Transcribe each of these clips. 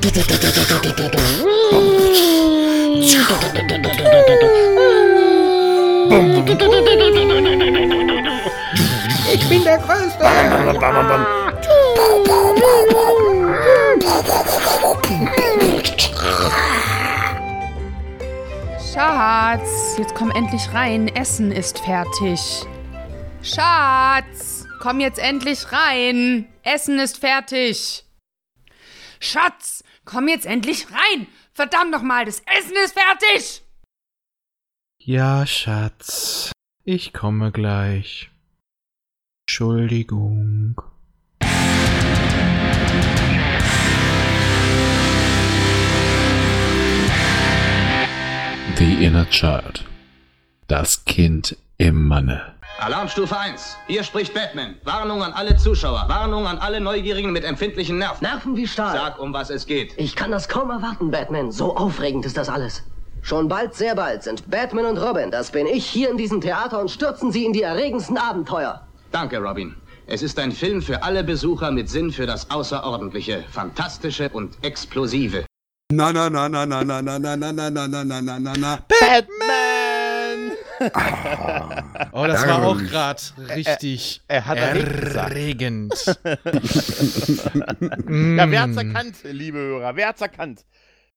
Ich bin der Größte. Schatz, jetzt komm endlich rein. Essen ist fertig. Schatz, komm jetzt endlich rein. Essen ist fertig. Schatz, komm jetzt endlich rein. Verdammt nochmal, das Essen ist fertig. Ja, Schatz. Ich komme gleich. Entschuldigung. The Inner Child. Das Kind im Manne. Alarmstufe 1. Hier spricht Batman. Warnung an alle Zuschauer. Warnung an alle Neugierigen mit empfindlichen Nerven. Nerven wie Stahl. Sag, um was es geht. Ich kann das kaum erwarten, Batman. So aufregend ist das alles. Schon bald, sehr bald sind Batman und Robin, das bin ich, hier in diesem Theater und stürzen sie in die erregendsten Abenteuer. Danke, Robin. Es ist ein Film für alle Besucher mit Sinn für das Außerordentliche, Fantastische und Explosive. Na, na, na, na, na, na, na, na, na, na, na, na, na, na, na, na. Batman! Oh, das war auch gerade richtig er hat erregt gesagt. erregend. Ja, wer hat's erkannt, liebe Hörer? Wer hat's erkannt?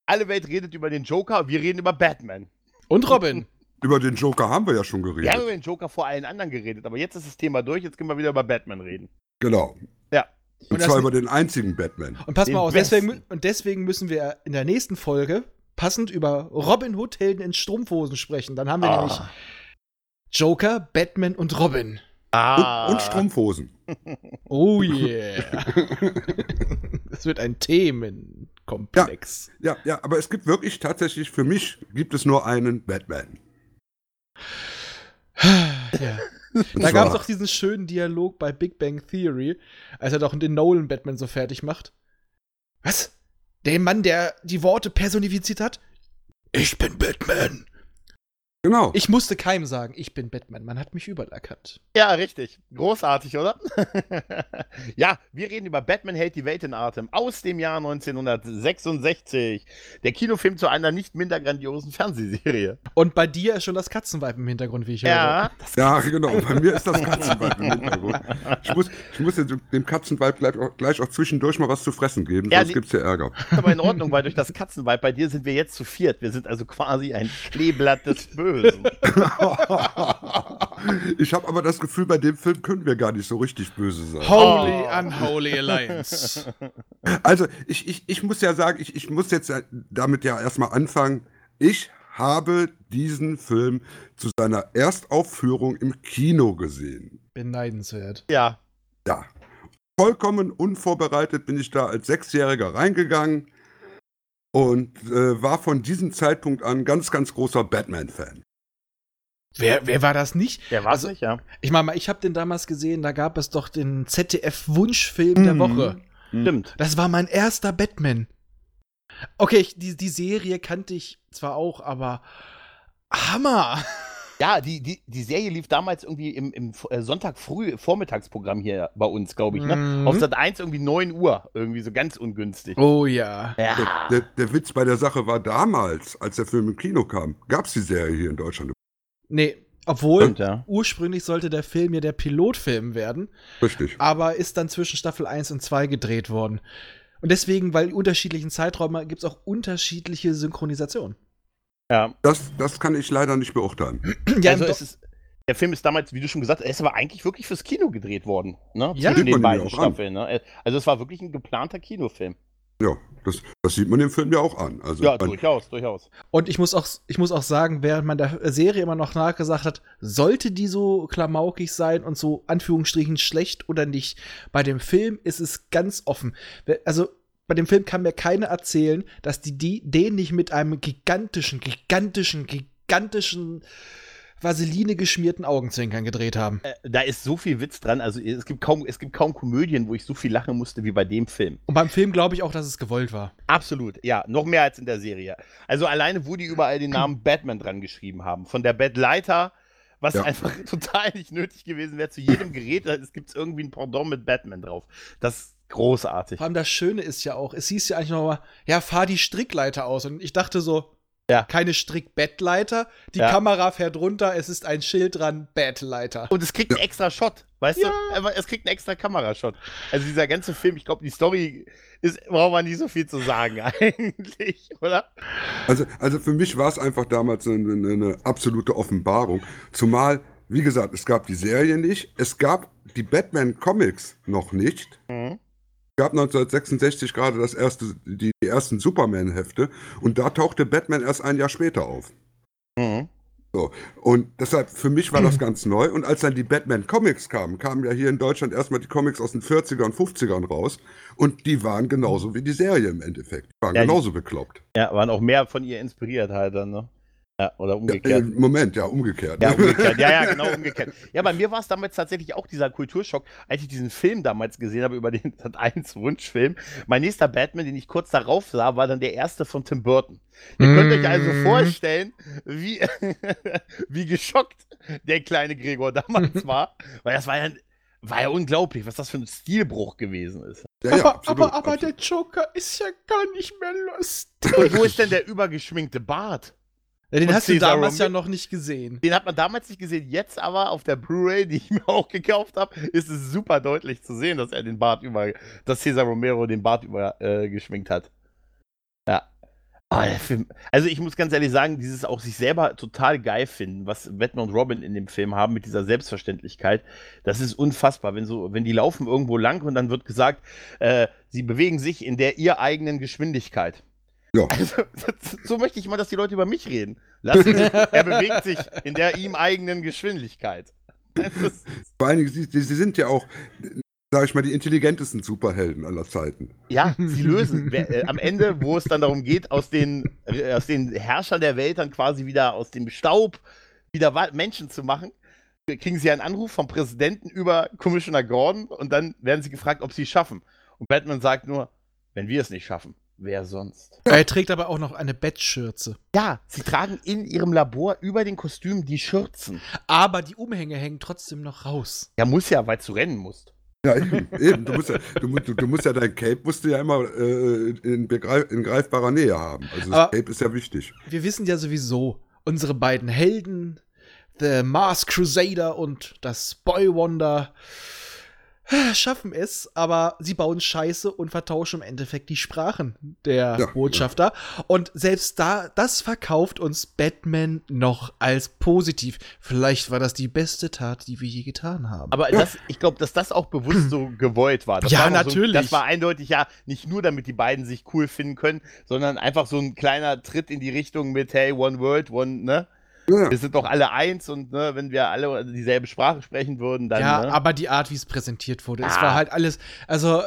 Alle Welt redet über den Joker, wir reden über Batman. Und Robin. Über den Joker haben wir ja schon Wir haben geredet. über den Joker vor allen anderen geredet, aber jetzt ist das Thema durch, jetzt können wir wieder über Batman reden. Genau. Ja. Und, Und zwar über den einzigen Batman. Und pass Den mal auf, deswegen, und deswegen müssen wir in der nächsten Folge passend über Robin Hood Helden in Strumpfhosen sprechen. Dann haben wir nämlich Joker, Batman und Robin. Ah. Und, und Strumpfhosen. Oh yeah. das wird ein Themenkomplex. Ja, ja, aber es gibt wirklich tatsächlich, für mich gibt es nur einen Batman. Ja. Da gab es auch diesen schönen Dialog bei Big Bang Theory, als er doch den Nolan Batman so fertig macht. Was? Der Mann, der die Worte personifiziert hat? Ich bin Batman. Genau. Ich musste keinem sagen, ich bin Batman. Man hat mich überall erkannt. Ja, richtig. Großartig, oder? ja, wir reden über Batman hält die Welt in Atem aus dem Jahr 1966. Der Kinofilm zu einer nicht minder grandiosen Fernsehserie. Und bei dir ist schon das Katzenweib im Hintergrund, wie ich höre. Ja, ja, genau. Bei mir ist das Katzenweib im Hintergrund. Ich muss, ich muss jetzt dem Katzenweib gleich auch, gleich auch zwischendurch mal was zu fressen geben, Ja, sonst die- gibt's ja Ärger. ist aber in Ordnung, weil durch das Katzenweib bei dir sind wir jetzt zu viert. Wir sind also quasi ein Kleeblatt des Bösen. ich habe aber das Gefühl, bei dem Film können wir gar nicht so richtig böse sein. Holy Unholy Alliance. Also, ich, ich, ich muss ja sagen, ich, ich muss jetzt ja damit ja erstmal anfangen. Ich habe diesen Film zu seiner Erstaufführung im Kino gesehen. Beneidenswert. Ja, Ja. Vollkommen unvorbereitet bin ich da als Sechsjähriger reingegangen und äh, war von diesem Zeitpunkt an ganz, ganz großer Batman-Fan. Wer, wer war das nicht? der war Also- nicht, ja. Ich meine, ich habe den damals gesehen, da gab es doch den ZDF-Wunschfilm der Mhm. Woche. Stimmt. Das war mein erster Batman. Okay, ich, die, die Serie kannte ich zwar auch, aber Hammer! Ja, die, die, die Serie lief damals irgendwie im, im äh, Sonntag früh Vormittagsprogramm hier bei uns, glaube ich. Ne? Mhm. Auf Sat 1 irgendwie 9 Uhr. Irgendwie so ganz ungünstig. Oh ja. Der, Ja. der, der Witz bei der Sache war damals, als der Film im Kino kam, gab es die Serie hier in Deutschland. Nee, obwohl Stimmt, ja. ursprünglich sollte der Film ja der Pilotfilm werden, Richtig. aber ist dann zwischen Staffel 1 und 2 gedreht worden. Und deswegen, weil unterschiedlichen Zeiträumen gibt es auch unterschiedliche Synchronisationen. Ja. Das, das kann ich leider nicht beurteilen. Ja, also es ist, der Film ist damals, wie du schon gesagt hast, er ist aber eigentlich wirklich fürs Kino gedreht worden. Ne? Ja. Zwischen den beiden ja auch an. Staffeln. Ne? Also es war wirklich ein geplanter Kinofilm. Ja, das, das sieht man dem Film ja auch an. Also, Ja, durchaus, durchaus. Und ich muss auch, ich muss auch sagen, während man der Serie immer noch nachgesagt hat, sollte die so klamaukig sein und so Anführungsstrichen schlecht oder nicht, bei dem Film ist es ganz offen. Also bei dem Film kann mir keiner erzählen, dass die, die den nicht mit einem gigantischen, gigantischen, gigantischen Vaseline geschmierten Augenzwinkern gedreht haben. Äh, da ist so viel Witz dran. Also es gibt, kaum, es gibt kaum Komödien, wo ich so viel lachen musste wie bei dem Film. Und beim Film glaube ich auch, dass es gewollt war. Absolut, ja, noch mehr als in der Serie. Also alleine, wo die überall den Namen Batman dran geschrieben haben. Von der Batleiter, was Ja. einfach total nicht nötig gewesen wäre, zu jedem Gerät, es gibt irgendwie ein Pendant mit Batman drauf. Das Großartig. Vor allem das Schöne ist ja auch, es hieß ja eigentlich nochmal, ja, fahr die Strickleiter aus. Und ich dachte so, Ja. keine Strickbettleiter, die Ja. Kamera fährt runter, es ist ein Schild dran, Bettleiter. Und es kriegt einen extra Shot, weißt du? Aber Es kriegt einen extra Kamerashot. Also dieser ganze Film, ich glaube, die Story ist, braucht man nicht so viel zu sagen eigentlich, oder? Also, also für mich war es einfach damals eine, eine, eine absolute Offenbarung. Zumal, wie gesagt, es gab die Serie nicht, es gab die Batman-Comics noch nicht. Mhm. Es gab 1966 gerade das erste, die, die ersten Superman-Hefte und da tauchte Batman erst ein Jahr später auf. Mhm. So. Und deshalb, für mich war das ganz neu. Und als dann die Batman-Comics kamen, kamen ja hier in Deutschland erstmal die Comics aus den 40er und 50ern raus. Und die waren genauso wie die Serie im Endeffekt. Die waren Ja, genauso bekloppt. Ja, waren auch mehr von ihr inspiriert halt dann, ne? Ja, oder Ja, umgekehrt. Moment, ja, umgekehrt. Ja, umgekehrt. Ja, ja, genau umgekehrt. Ja, bei mir war es damals tatsächlich auch dieser Kulturschock, als ich diesen Film damals gesehen habe über den Sat 1 Wunschfilm. Mein nächster Batman, den ich kurz darauf sah, war dann der erste von Tim Burton. Ihr könnt euch also Mm. vorstellen, wie, wie geschockt der kleine Gregor damals war, weil das war ja, war ja unglaublich, was das für ein Stilbruch gewesen ist. Ja, ja, aber, absolut, aber, aber absolut. der Joker ist ja gar nicht mehr lustig. Und wo ist denn der übergeschminkte Bart? Ja, den hast du Cesar damals ja Romero- noch nicht gesehen. Den hat man damals nicht gesehen, jetzt aber auf der Blu-ray, die ich mir auch gekauft habe, ist es super deutlich zu sehen, dass er den Bart über, dass Cesar Romero den Bart über äh, geschminkt hat. Ja. Der Film, also ich muss ganz ehrlich sagen, dieses auch sich selber total geil finden, was Batman und Robin in dem Film haben mit dieser Selbstverständlichkeit, das ist unfassbar. Wenn so, wenn die laufen irgendwo lang und dann wird gesagt, äh, sie bewegen sich in der ihr eigenen Geschwindigkeit. Ja. Also, so möchte ich mal, dass die Leute über mich reden. Lass ihn, er bewegt sich in der ihm eigenen Geschwindigkeit. Vor allen Dingen, sie, sie sind ja auch, sag ich mal, die intelligentesten Superhelden aller Zeiten. ja, sie lösen äh, am Ende, wo es dann darum geht, aus den, äh, aus den Herrschern der Welt dann quasi wieder aus dem Staub wieder Menschen zu machen, kriegen sie einen Anruf vom Präsidenten über Commissioner Gordon und dann werden sie gefragt, ob sie es schaffen. Und Batman sagt nur, wenn wir es nicht schaffen, wer sonst? Er trägt aber auch noch eine Bettschürze. Ja, sie tragen in ihrem Labor über den Kostümen die Schürzen. Aber die Umhänge hängen trotzdem noch raus. Ja, muss ja, weil du rennen musst. Ja, eben. eben. Du, musst ja, du, du, du musst ja dein Cape musst du ja immer äh, in, in greifbarer Nähe haben. Also das Aber- Cape ist ja wichtig. Wir wissen ja sowieso, unsere beiden Helden, The Mars Crusader und das Boy Wonder, schaffen es, aber sie bauen Scheiße und vertauschen im Endeffekt die Sprachen der Ja, Botschafter. Und selbst da, das verkauft uns Batman noch als positiv. Vielleicht war das die beste Tat, die wir je getan haben. Aber das, ich glaube, dass das auch bewusst so gewollt war. Das Ja, war natürlich. So, das war eindeutig ja nicht nur, damit die beiden sich cool finden können, sondern einfach so ein kleiner Tritt in die Richtung mit, hey, One World, One, ne? Ja. Wir sind doch alle eins und ne, wenn wir alle dieselbe Sprache sprechen würden, dann. ja, ne? aber die Art, wie es präsentiert wurde, es Ah. war halt alles, also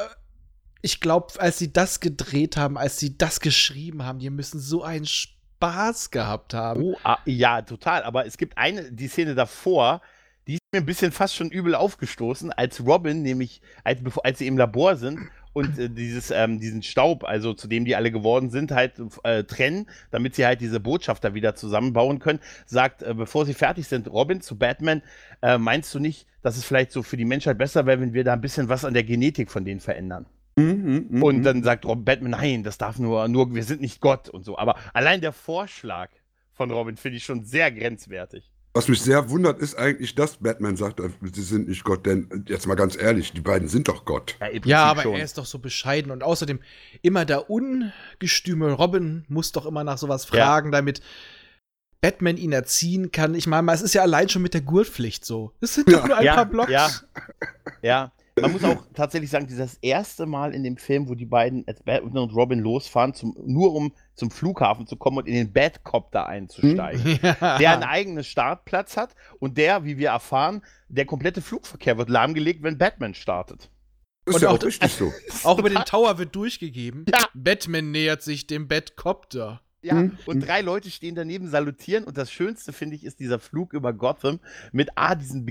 ich glaube, als sie das gedreht haben, als sie das geschrieben haben, die müssen so einen Spaß gehabt haben. Oh, ah, ja, total. Aber es gibt eine, die Szene davor, die ist mir ein bisschen fast schon übel aufgestoßen, als Robin, nämlich, als, bevor, als sie im Labor sind und äh, dieses, ähm, diesen Staub, also zu dem die alle geworden sind, halt äh, trennen, damit sie halt diese Botschafter wieder zusammenbauen können, sagt, äh, bevor sie fertig sind, Robin zu Batman, äh, meinst du nicht, dass es vielleicht so für die Menschheit besser wäre, wenn wir da ein bisschen was an der Genetik von denen verändern? Mhm, mhm, Und mhm. dann sagt Robin Batman, nein, das darf nur, nur, wir sind nicht Gott und so. Aber allein der Vorschlag von Robin finde ich schon sehr grenzwertig. Was mich sehr wundert, ist eigentlich, dass Batman sagt, äh, sie sind nicht Gott. Denn äh, jetzt mal ganz ehrlich, die beiden sind doch Gott. Ja, Ja, aber schon. er ist doch so bescheiden und außerdem immer der ungestüme Robin muss doch immer nach sowas Ja. fragen, damit Batman ihn erziehen kann. Ich meine, es ist ja allein schon mit der Gurtpflicht so. Es sind doch Ja. nur ein ja, paar Blocks. Ja, ja. Man muss auch tatsächlich sagen, dieses erste Mal in dem Film, wo die beiden als Batman und Robin losfahren, zum, nur um zum Flughafen zu kommen und in den Batcopter einzusteigen. Ja. Der einen eigenen Startplatz hat und der, wie wir erfahren, der komplette Flugverkehr wird lahmgelegt, wenn Batman startet. Ist Und ja auch richtig so. Auch über den Tower wird durchgegeben. Ja. Batman nähert sich dem Batcopter. Ja, Mhm. und drei Leute stehen daneben, salutieren und das Schönste, finde ich, ist dieser Flug über Gotham mit A, diesen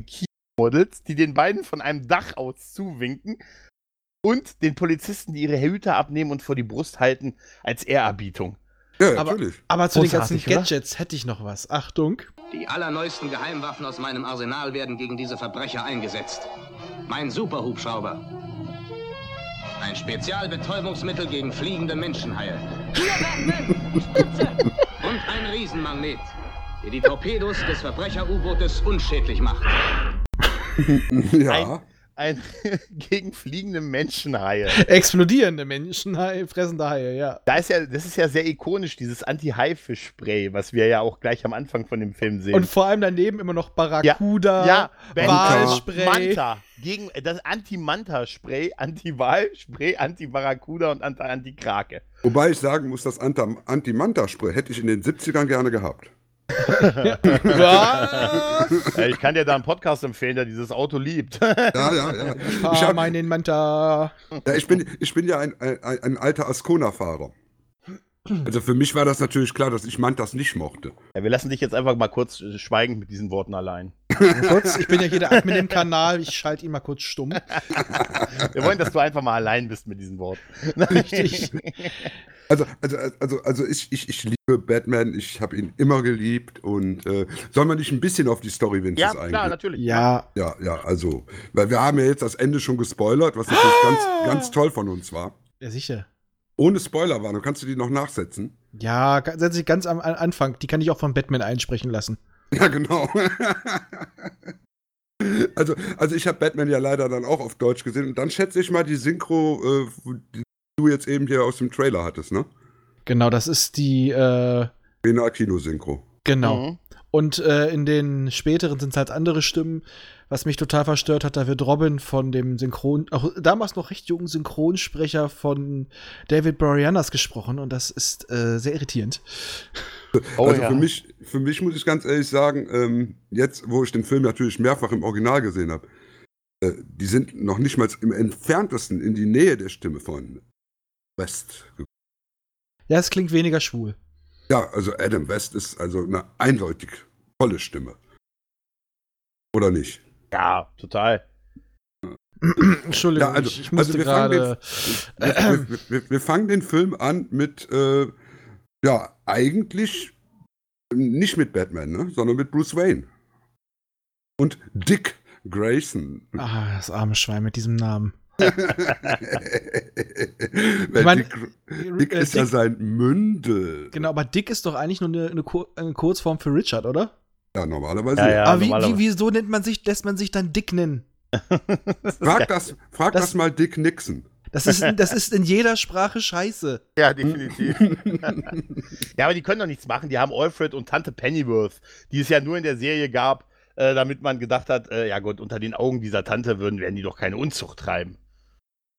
Bikini-Models, die den beiden von einem Dach aus zuwinken und den Polizisten, die ihre Hüte abnehmen und vor die Brust halten, als Ehrerbietung. Ja, Aber- natürlich. Aber zu den ganzen Großartig, oder? Gadgets hätte ich noch was. Achtung. Die allerneuesten Geheimwaffen aus meinem Arsenal werden gegen diese Verbrecher eingesetzt. Mein Superhubschrauber. Ein Spezialbetäubungsmittel gegen fliegende Menschenhaie. Und ein Riesenmagnet, der die Torpedos des Verbrecher-U-Bootes unschädlich macht. ja. Ein gegen fliegende Menschenhaie. Explodierende Menschen, Hai, fressende Haie, ja. Da ist ja, das ist ja sehr ikonisch, dieses Anti-Haifisch-Spray, was wir ja auch gleich am Anfang von dem Film sehen. Und vor allem daneben immer noch Barracuda, ja, Walspray. Manta. Gegen das Anti-Manta-Spray, Anti-Wal-Spray, Anti-Barracuda und Anti- Anti-Krake. Wobei ich sagen muss, das Anta- Anti-Manta-Spray hätte ich in den 70ern gerne gehabt. Was? Ich kann dir da einen Podcast empfehlen, der dieses Auto liebt. Ja, ja, ja. Ich, hab, ja, ich, bin, ich bin ja ein, ein, ein alter Ascona-Fahrer. Also für mich war das natürlich klar, dass ich Mantas nicht mochte. Ja, wir lassen dich jetzt einfach mal kurz äh, schweigend mit diesen Worten allein. Kurz, ich bin ja hier der Admin im Kanal, ich schalte ihn mal kurz stumm. Wir wollen, dass du einfach mal allein bist mit diesen Worten. Richtig. Also, also, also, also ich, ich, ich liebe Batman, ich habe ihn immer geliebt und äh, soll man nicht ein bisschen auf die Story wenigstens Ja, eingehen? klar, natürlich. Ja, Ja, ja, also, weil wir haben ja jetzt das Ende schon gespoilert, was natürlich ganz, ganz toll von uns war. ja, sicher. Ohne Spoilerwarnung, kannst du die noch nachsetzen? Ja, setze ich ganz am am Anfang. Die kann ich auch von Batman einsprechen lassen. Ja, genau. also, also ich habe Batman ja leider dann auch auf Deutsch gesehen und dann schätze ich mal die Synchro, äh, die du jetzt eben hier aus dem Trailer hattest, ne? Genau, das ist die, äh, Bena Kino-Synchro. genau. Mhm. Und äh, in den späteren sind es halt andere Stimmen. Was mich total verstört hat, da wird Robin von dem Synchron, auch damals noch recht jungen Synchronsprecher von David Boreanaz gesprochen und das ist äh, sehr irritierend. Oh, also ja. für mich, für mich muss ich ganz ehrlich sagen, ähm, jetzt, wo ich den Film natürlich mehrfach im Original gesehen habe, äh, die sind noch nicht mal im entferntesten in die Nähe der Stimme von West. gekommen. Ja, es klingt weniger schwul. Ja, also Adam West ist also eine eindeutig tolle Stimme. Oder nicht? Ja, total. Entschuldigung, Ja, also- ich, ich musste also wir fangen gerade. Wir, wir, wir, wir fangen den Film an mit, äh, ja, eigentlich nicht mit Batman, ne, sondern mit Bruce Wayne. Und Dick Grayson. Ah, das arme Schwein mit diesem Namen. Weil mein, Dick, Dick äh, ist ja Dick- sein Mündel. Genau, aber Dick ist doch eigentlich nur eine, eine, Kur eine Kurzform für Richard, oder? Ja, normalerweise. Ja, Ja, aber wie, normalerweise. wie, wieso nennt man sich, lässt man sich dann Dick nennen? Frag, das, frag das, Das- mal Dick Nixon. Das ist, das ist in jeder Sprache scheiße. Ja, definitiv. ja, aber die können doch nichts machen. Die haben Alfred und Tante Pennyworth, die es ja nur in der Serie gab, äh, damit man gedacht hat, äh, ja Gott, unter den Augen dieser Tante würden, werden die doch keine Unzucht treiben.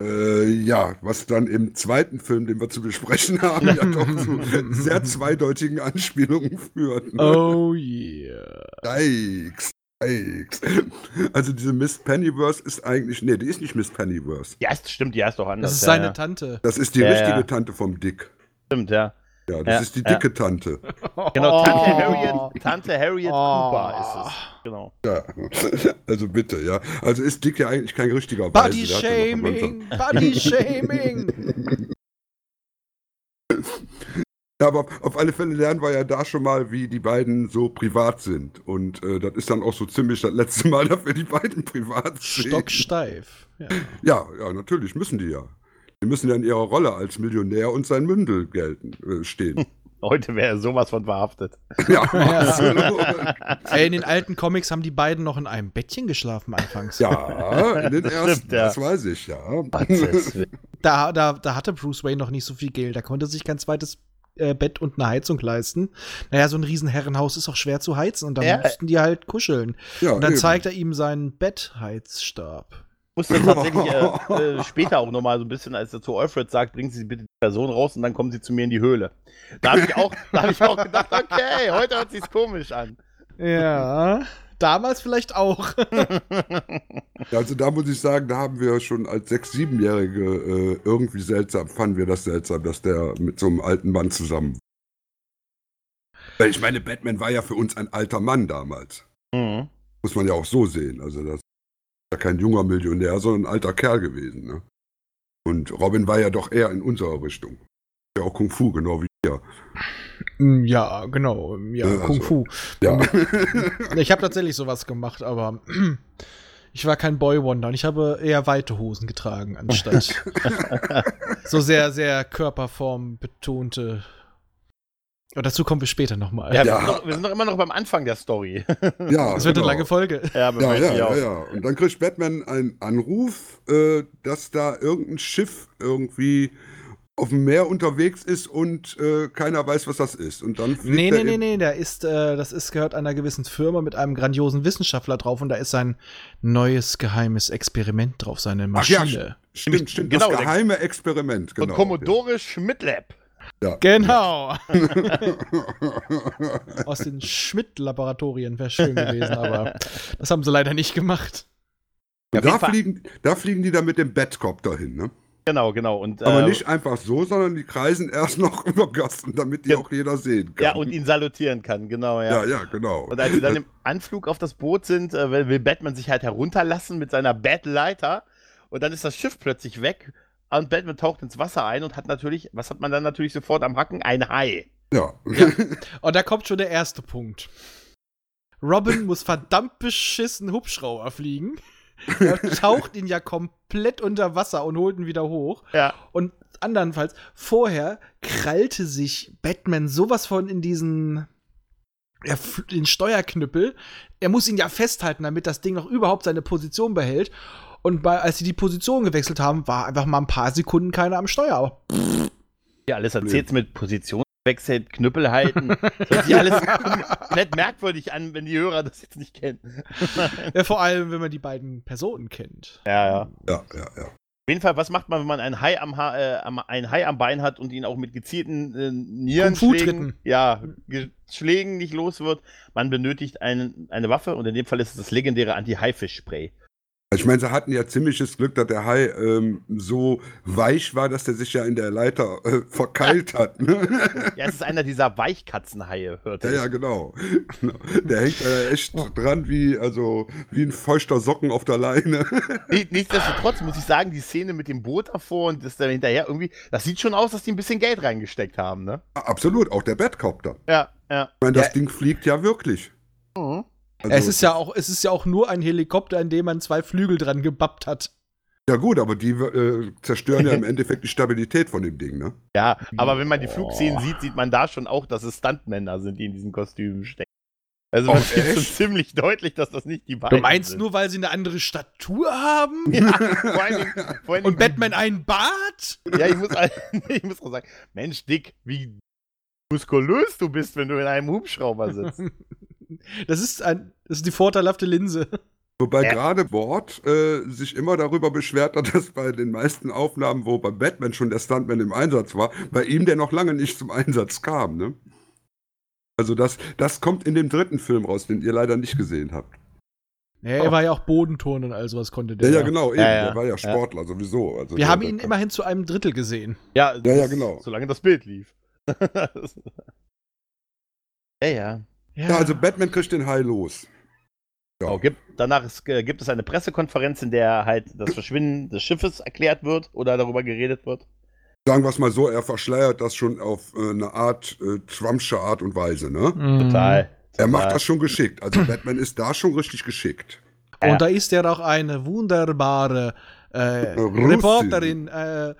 Äh, ja, was dann im zweiten Film, den wir zu besprechen haben, ja doch zu sehr zweideutigen Anspielungen führt. Ne? Oh yeah. Yikes. Yikes. Also diese Miss Pennyworth ist eigentlich, nee, die ist nicht Miss Pennyworth. Ja, stimmt, die heißt doch anders. Das ist seine ja. Tante. Das ist die Ja, richtige ja. Tante vom Dick. Stimmt, ja. Ja, das Ja, ist die ja. dicke Tante. Genau, Tante Oh. Harriet, Tante Harriet Oh. Cooper ist es. Genau. Ja, also bitte, ja. Also ist Dick ja eigentlich kein richtiger Body ja Anfang- Shaming, Body Shaming. Ja, aber auf alle Fälle lernen wir ja da schon mal, wie die beiden so privat sind. Und äh, das ist dann auch so ziemlich das letzte Mal, dass wir die beiden privat sehen. Stocksteif. Ja. Ja, ja, natürlich müssen die ja. Die müssen ja in ihrer Rolle als Millionär und sein Mündel gelten, äh, stehen. Heute wäre er sowas von verhaftet. ja. Ey, in den alten Comics haben die beiden noch in einem Bettchen geschlafen anfangs. Ja, in den ersten, Stimmt, ja. das weiß ich, ja. Da, da, da hatte Bruce Wayne noch nicht so viel Geld. Da konnte sich kein zweites äh, Bett und eine Heizung leisten. Naja, so ein Riesenherrenhaus ist auch schwer zu heizen und dann Ja. mussten die halt kuscheln. ja Und dann eben. zeigt er ihm seinen Bettheizstab. Musste tatsächlich äh, äh, später auch nochmal so ein bisschen, als er zu Alfred sagt, bringen Sie bitte die Person raus und dann kommen Sie zu mir in die Höhle. Da habe ich, auch- da hab ich auch gedacht, okay, heute hört sich's komisch an. Ja, damals vielleicht auch. Also da muss ich sagen, da haben wir schon als sechs-, siebenjährige äh, irgendwie seltsam, fanden wir das seltsam, dass der mit so einem alten Mann zusammen. Weil ich meine, Batman war ja für uns ein alter Mann damals. Mhm. Muss man ja auch so sehen. Also das ist ja kein junger Millionär, sondern ein alter Kerl gewesen. Ne? Und Robin war ja doch eher in unserer Richtung. Ja auch Kung Fu, genau wie wir. Mm, Ja, genau. Ja, Ja, Kung also- Fu. Ja. Ich habe tatsächlich sowas gemacht, aber Ich war kein Boy Wonder und ich habe eher weite Hosen getragen, anstatt so sehr, sehr Körperform betonte. Aber dazu kommen wir später nochmal. Ja, Ja. Wir, sind noch, wir sind noch immer noch beim Anfang der Story. Ja, Das wird genau. eine lange Folge. ja, Ja, ja, ja, ja. Und dann kriegt Batman einen Anruf, äh, dass da irgendein Schiff irgendwie auf dem Meer unterwegs ist und äh, keiner weiß, was das ist. Und dann Nee, nee, nee, nee, der ist, äh, das ist, gehört einer gewissen Firma mit einem grandiosen Wissenschaftler drauf und da ist sein neues geheimes Experiment drauf, seine Ach ja, Maschine. Stimmt, stimmt. Genau, das geheime Experiment. Von Genau. Commodore Schmidt-Lab. Ja. Genau. Aus den Schmidt-Laboratorien wäre schön gewesen, aber das haben sie leider nicht gemacht. Und da fliegen, da fliegen die dann mit dem Batcopter hin, ne? Genau, genau. Und, Aber äh, nicht einfach so, sondern die kreisen erst noch über Gassen, damit die Ja. auch jeder sehen kann. Ja, und ihn salutieren kann, genau, ja. ja, ja, genau. Und als sie dann im Anflug auf das Boot sind, äh, will, will Batman sich halt herunterlassen mit seiner Batleiter. Und dann ist das Schiff plötzlich weg. Und Batman taucht ins Wasser ein und hat natürlich, was hat man dann natürlich sofort am Hacken? Ein Hai. ja. Und da kommt schon der erste Punkt. Robin muss verdammt beschissen Hubschrauber fliegen. Er taucht ihn ja komplett unter Wasser und holt ihn wieder hoch. Ja. Und andernfalls, vorher krallte sich Batman sowas von in diesen er den Steuerknüppel. Er muss ihn ja festhalten, damit das Ding noch überhaupt seine Position behält. Und bei, als sie die Position gewechselt haben, war einfach mal ein paar Sekunden keiner am Steuer. Aber Ja, alles erzählt mit Positionswechsel, Knüppel halten. Das hört sich alles komplett merkwürdig an, wenn die Hörer das jetzt nicht kennen. ja, vor allem, wenn man die beiden Personen kennt. Ja, ja. ja, ja, ja. Auf jeden Fall, was macht man, wenn man einen Hai am, ha äh, am, ein Hai am Bein hat und ihn auch mit gezielten äh, Nierenschlägen, ja, Ge- Schlägen nicht los wird? Man benötigt einen, eine Waffe und in dem Fall ist es das legendäre Anti-Haifisch-Spray. Ich meine, sie hatten ja ziemliches Glück, dass der Hai ähm, so weich war, dass der sich ja in der Leiter äh, verkeilt hat. Ne? Ja, es ist einer dieser Weichkatzenhaie, hörte ja, ich. ja, genau. Der hängt äh, echt dran wie, also, wie ein feuchter Socken auf der Leine. Nicht- Nichtsdestotrotz muss ich sagen, die Szene mit dem Boot davor und das da hinterher irgendwie, das sieht schon aus, dass die ein bisschen Geld reingesteckt haben, ne? Absolut, auch der Batcopter. Ja, ja. Ich meine, das Ja. Ding fliegt ja wirklich. Mhm. Also, es ist ja auch, es ist ja auch nur ein Helikopter, an dem man zwei Flügel dran gebappt hat. Ja gut, aber die äh, zerstören ja im Endeffekt die Stabilität von dem Ding, ne? Ja, aber wenn man die Flugszenen sieht, sieht man da schon auch, dass es Stuntmänner sind, die in diesen Kostümen stecken. Also man Oh, sieht schon ziemlich deutlich, dass das nicht die beiden Du meinst sind. nur, weil sie eine andere Statur haben? Ja, vor Dingen, vor allen Und Batman einen Bart? Ja, ich muss, ich muss auch sagen, Mensch, Dick, wie muskulös du bist, wenn du in einem Hubschrauber sitzt. Das ist, ein, das ist die vorteilhafte Linse. Wobei Ja. gerade Ward äh, sich immer darüber beschwert hat, dass bei den meisten Aufnahmen, wo bei Batman schon der Stuntman im Einsatz war, bei ihm der noch lange nicht zum Einsatz kam, ne? Also das, das kommt in dem dritten Film raus, den ihr leider nicht gesehen habt. Ja, er war ja auch Bodenturnen und all sowas konnte der. Ja, ja, genau, eben. Ja, ja. Der war ja Sportler sowieso. Also Wir haben ihn kann- immerhin zu einem Drittel gesehen. Ja, Ja, ja, genau. Solange das Bild lief. ja, ja. Ja, also Batman kriegt den Hai los. Ja. Genau, gibt, danach ist, äh, gibt es eine Pressekonferenz, in der halt das Verschwinden des Schiffes erklärt wird oder darüber geredet wird. Sagen wir es mal so, er verschleiert das schon auf äh, eine Art, äh, Trumpsche Art und Weise, ne? Total. Er macht das schon geschickt. Also Batman ist da schon richtig geschickt. Und Ja. da ist ja auch eine wunderbare äh. Reporterin, äh,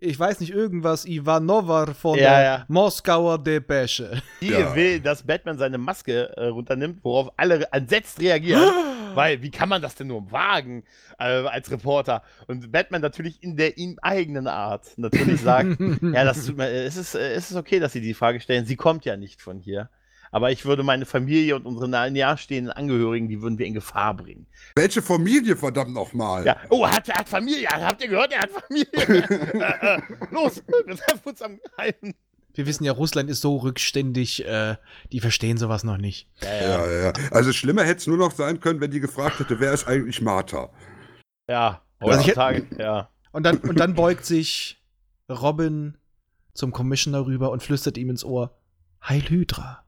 ich weiß nicht, irgendwas, Ivanova von Ja, der ja. Moskauer Depesche. Die Ja. will, dass Batman seine Maske äh, runternimmt, worauf alle entsetzt reagieren. Weil, wie kann man das denn nur wagen äh, als Reporter? Und Batman natürlich in der ihm eigenen Art natürlich sagt, ja, das tut mir, äh, es ist, äh, es ist okay, dass Sie die Frage stellen. Sie kommt ja nicht von hier. Aber ich würde meine Familie und unsere nahe- nahestehenden Angehörigen, die würden wir in Gefahr bringen. Welche Familie, verdammt nochmal? Ja. Oh, er hat, er hat Familie. Habt ihr gehört? Er hat Familie. los, wir treffen uns am Geheimen. Wir wissen ja, Russland ist so rückständig, äh, die verstehen sowas noch nicht. Ja, ja, ja. Also schlimmer hätte es nur noch sein können, wenn die gefragt hätte, wer ist eigentlich Martha? Ja, Also ich heutzutage, ja. Und dann, und dann beugt sich Robin zum Commissioner rüber und flüstert ihm ins Ohr: Heil Hydra.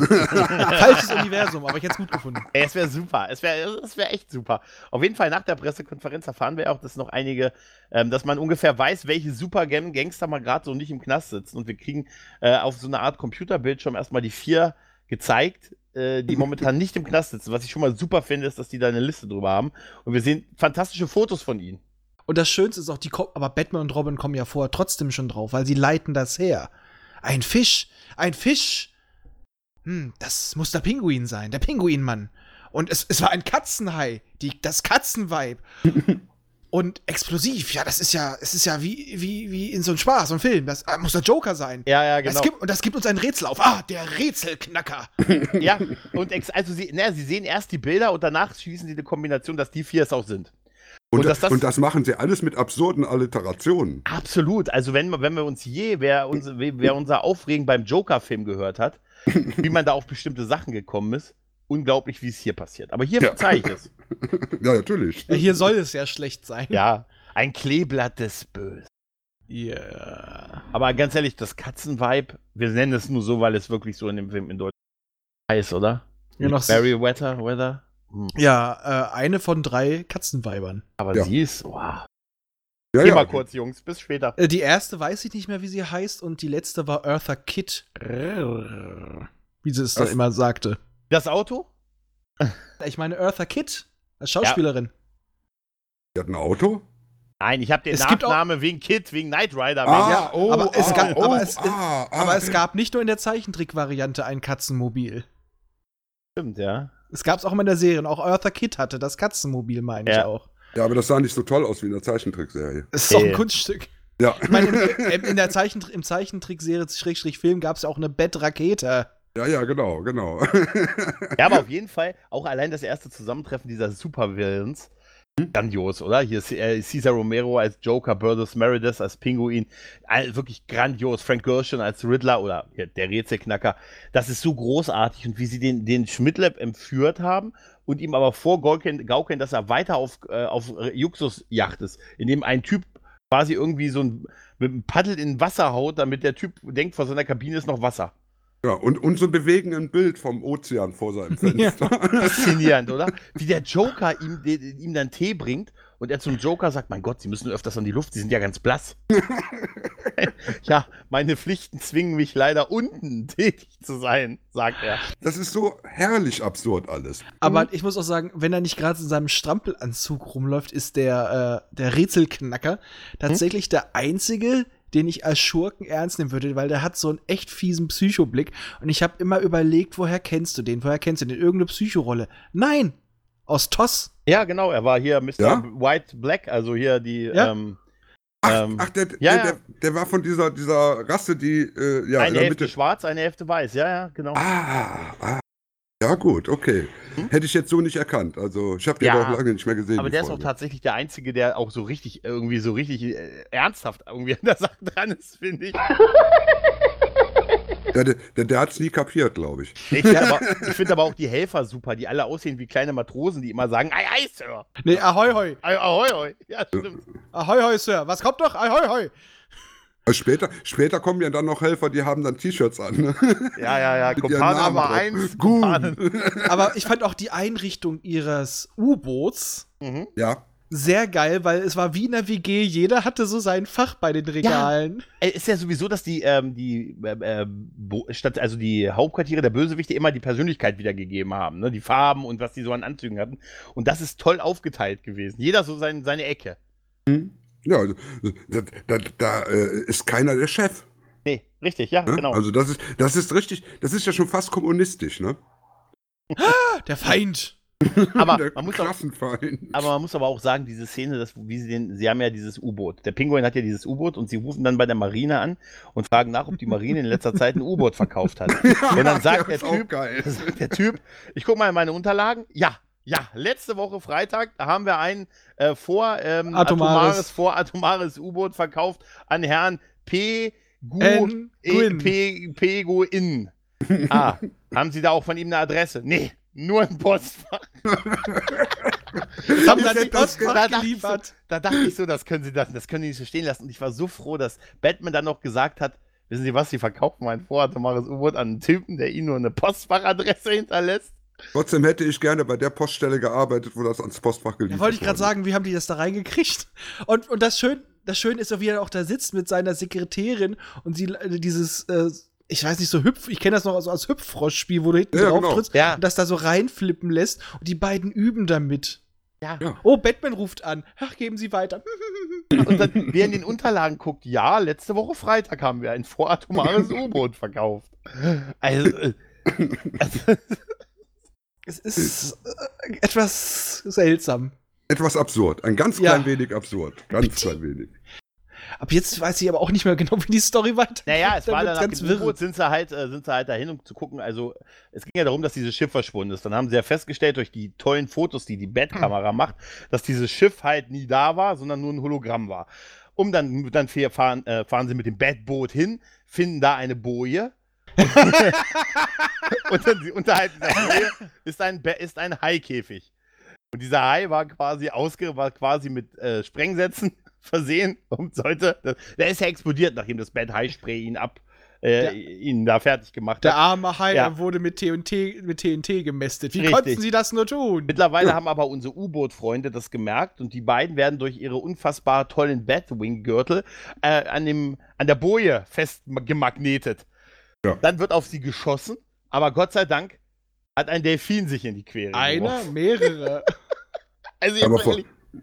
Falsches Universum, aber ich hätte es gut gefunden. Es wäre super. Es wäre es wär echt super. Auf jeden Fall nach der Pressekonferenz erfahren wir auch, dass noch einige, ähm, dass man ungefähr weiß, welche super Gang- Gangster mal gerade so nicht im Knast sitzen. Und wir kriegen äh, auf so eine Art Computerbildschirm erstmal die vier gezeigt, äh, die momentan nicht im Knast sitzen. Was ich schon mal super finde, ist, dass die da eine Liste drüber haben. Und wir sehen fantastische Fotos von ihnen. Und das Schönste ist auch, die kommen, aber Batman und Robin kommen ja vorher trotzdem schon drauf, weil sie leiten das her. Ein Fisch, ein Fisch. Hm, das muss der Pinguin sein, der Pinguinmann. Und es, es war ein Katzenhai, die, das Katzenweib. und explosiv, ja, das ist ja, es ist ja wie, wie, wie in so einem Spaß, so einem Film. Das äh, muss der Joker sein. Ja, ja, Das genau. gibt, und das gibt uns ein Rätsel auf. Ah, der Rätselknacker. ja, und ex also sie, na, sie sehen erst die Bilder und danach schließen sie eine Kombination, dass die vier es auch sind. Und, Und das, das- und das machen sie alles mit absurden Alliterationen. Absolut. Also wenn, wir- wenn wir uns je, wer, unser, wer unser Aufregen beim Joker-Film gehört hat, wie man da auf bestimmte Sachen gekommen ist, unglaublich, wie es hier passiert. Aber hier Ja. verzeih ich es. Ja, natürlich. Hier soll es ja schlecht sein. Ja, ein Kleeblatt des Bösen. Ja. Aber ganz ehrlich, das Katzenvibe, wir nennen es nur so, weil es wirklich so in dem Film in Deutschland heißt, oder? Ja, noch Barry Weather, Weather. Hm. Ja, äh, eine von drei Katzenweibern. Aber Ja. sie ist, wow. Ja, Geh ja. mal kurz, Jungs, bis später. Äh, die erste weiß ich nicht mehr, wie sie heißt, und die letzte war Eartha Kitt. Wie sie es da Was? immer sagte. Das Auto? Ich meine Eartha Kitt als Schauspielerin. Die hat ein Auto? Nein, ich habe den Es gibt auch- Nachname wegen Kid, wegen Knight Rider. Ah, ja, oh, aber es ah, gab- oh, aber es- ah. Aber es gab nicht nur in der Zeichentrick-Variante ein Katzenmobil. stimmt, ja. Es gab es auch immer in der Serie. Und auch Eartha Kitt hatte das Katzenmobil, meine ich Ja. auch. Ja, aber das sah nicht so toll aus wie in der Zeichentrickserie. Das ist doch ein Äh. Kunststück. Ja. Ich meine, im, in der Zeichentr im Zeichentrickserie Schrägstrich Film gab es ja auch eine Bettrakete. ja, ja, genau, genau. Ja, aber auf jeden Fall auch allein das erste Zusammentreffen dieser Supervillains. Grandios, oder? Hier ist äh, Cesar Romero als Joker, Burgess Meredith als Pinguin. All, wirklich grandios. Frank Gershon als Riddler oder ja, der Rätselknacker. Das ist so großartig. Und wie sie den, den Schmidtlab entführt haben und ihm aber vorgaukeln, gaukeln, dass er weiter auf, äh, auf Juxusjacht ist, indem ein Typ quasi irgendwie so ein, mit einem Paddel in Wasser haut, damit der Typ denkt, vor seiner Kabine ist noch Wasser. ja, und, und so bewegen ein Bild vom Ozean vor seinem Fenster. Faszinierend, oder? Wie der Joker ihm, ihm dann Tee bringt und er zum Joker sagt: Mein Gott, Sie müssen öfters an die Luft, Sie sind ja ganz blass. ja, meine Pflichten zwingen mich leider unten tätig zu sein, sagt er. Das ist so herrlich absurd alles. Aber ich muss auch sagen, wenn er nicht gerade in seinem Strampelanzug rumläuft, ist der, äh, der Rätselknacker tatsächlich der einzige, den ich als Schurken ernst nehmen würde, weil der hat so einen echt fiesen Psychoblick. Und ich habe immer überlegt, woher kennst du den? Woher kennst du den? Irgendeine Psychorolle. Nein! Aus Toss. Ja, genau, er war hier Mr. Ja? White Black, also hier die. Ja. Ähm, Ach, ähm, ach der, ja, der. Der, der war von dieser, dieser Rasse, die äh, ja, in eine der Hälfte Mitte. schwarz, eine Hälfte weiß. Ja, ja, genau. Ah, ah. Ja, gut, okay. Hätte ich jetzt so nicht erkannt. Also, ich habe den Ja, aber auch lange nicht mehr gesehen. Aber der ist auch Folge. tatsächlich der Einzige, der auch so richtig, irgendwie so richtig äh, ernsthaft irgendwie an der Sache dran ist, finde ich. Der, der, der, der hat es nie kapiert, glaube ich. Ich finde aber, ich find aber auch die Helfer super, die alle aussehen wie kleine Matrosen, die immer sagen, ei, ei, Sir. Nee, ahoi, hoi. Ei, ahoi, ahoi. Ja, stimmt. Ahoi, hoi, Sir. Was kommt doch? Ahoi, hoi. Also später, später kommen ja dann noch Helfer, die haben dann T-Shirts an. Ne? Ja, ja, ja. Namen Nummer. 1. Gut. Aber ich fand auch die Einrichtung ihres U-Boots Mhm. Ja, sehr geil, weil es war wie in der WG. Jeder hatte so sein Fach bei den Regalen. Äh, Ist ja sowieso, dass die, ähm, die, äh, statt, also die Hauptquartiere der Bösewichte immer die Persönlichkeit wiedergegeben haben, ne? Die Farben und was die so an Anzügen hatten. Und das ist toll aufgeteilt gewesen. Jeder so sein, seine Ecke. ja, also, da, da, da äh, ist keiner der Chef. Nee, richtig, ja, Ne? genau. Also das ist, das ist richtig, das ist ja schon fast kommunistisch, ne? Der Feind. aber, man muss auch, aber man muss aber auch sagen, diese Szene, dass, wie sie den, sie haben ja dieses U-Boot. Der Pinguin hat ja dieses U-Boot und sie rufen dann bei der Marine an und fragen nach, ob die Marine in letzter Zeit ein U-Boot verkauft hat. und dann sagt der Typ, geil. Da sagt der Typ, ich gucke mal in meine Unterlagen. Ja, ja, letzte Woche Freitag, da haben wir ein äh, vor, ähm, Atomares. atomares, voratomares U-Boot verkauft an Herrn P. Gu N. E-. P. Pego In. Ah, haben Sie da auch von ihm eine Adresse? Nee, nur ein Postfach. Das haben dann die Postfach da, dachte ich so, geliefert. da dachte ich so, das können Sie das, das können die nicht so stehen lassen. Und ich war so froh, dass Batman dann noch gesagt hat, wissen Sie was, Sie verkaufen ein voratomares U-Boot an einen Typen, der Ihnen nur eine Postfachadresse hinterlässt. Trotzdem hätte ich gerne bei der Poststelle gearbeitet, wo das ans Postfach geliefert Ja, wollte ich gerade wurde. sagen, wie haben die das da reingekriegt? Und, und das Schöne das Schön ist so, wie er auch da sitzt mit seiner Sekretärin und sie äh, dieses, äh, ich weiß nicht, so Hüpf, ich kenne das noch als, als Hüpffrosch-Spiel, wo du hinten Ja, drauf genau. trittst Ja. und das da so reinflippen lässt und die beiden üben damit. Ja. Ja. Oh, Batman ruft an. Ach, geben Sie weiter. Und dann, wer in den Unterlagen guckt, ja, letzte Woche Freitag haben wir ein voratomares U-Boot verkauft. Also, äh, also Es ist äh, etwas seltsam. Etwas absurd. Ein ganz Ja. klein wenig absurd. Ganz klein wenig. Ab jetzt weiß ich aber auch nicht mehr genau, wie die Story weitergeht. Naja, es war dann dem U-Boot, sind sie halt, äh, sind sie halt dahin, um zu gucken. Also, es ging ja darum, dass dieses Schiff verschwunden ist. Dann haben sie ja festgestellt, durch die tollen Fotos, die die Bat-Kamera macht, dass dieses Schiff halt nie da war, sondern nur ein Hologramm war. Um dann, dann fahr- fahren, äh, fahren sie mit dem Bat-Boot hin, finden da eine Boje. und dann unterhalb dieser Boje ist ein, ist ein Haikäfig. Und dieser Hai war quasi ausge, war quasi mit äh, Sprengsätzen versehen und sollte. Der ist ja explodiert, nachdem das Bad High Spray ihn ab, äh, Der- ihn da fertig gemacht Der hat. arme Hai Ja. wurde mit TNT, mit TNT gemästet. Wie Richtig. konnten sie das nur tun? Mittlerweile haben aber unsere U-Boot-Freunde das gemerkt und die beiden werden durch ihre unfassbar tollen Batwing-Gürtel äh, an, dem, an der Boje festgemagnetet. Ja. Dann wird auf sie geschossen, aber Gott sei Dank hat ein Delfin sich in die Quere Einer, geworfen. mehrere. Also ich Aber vor,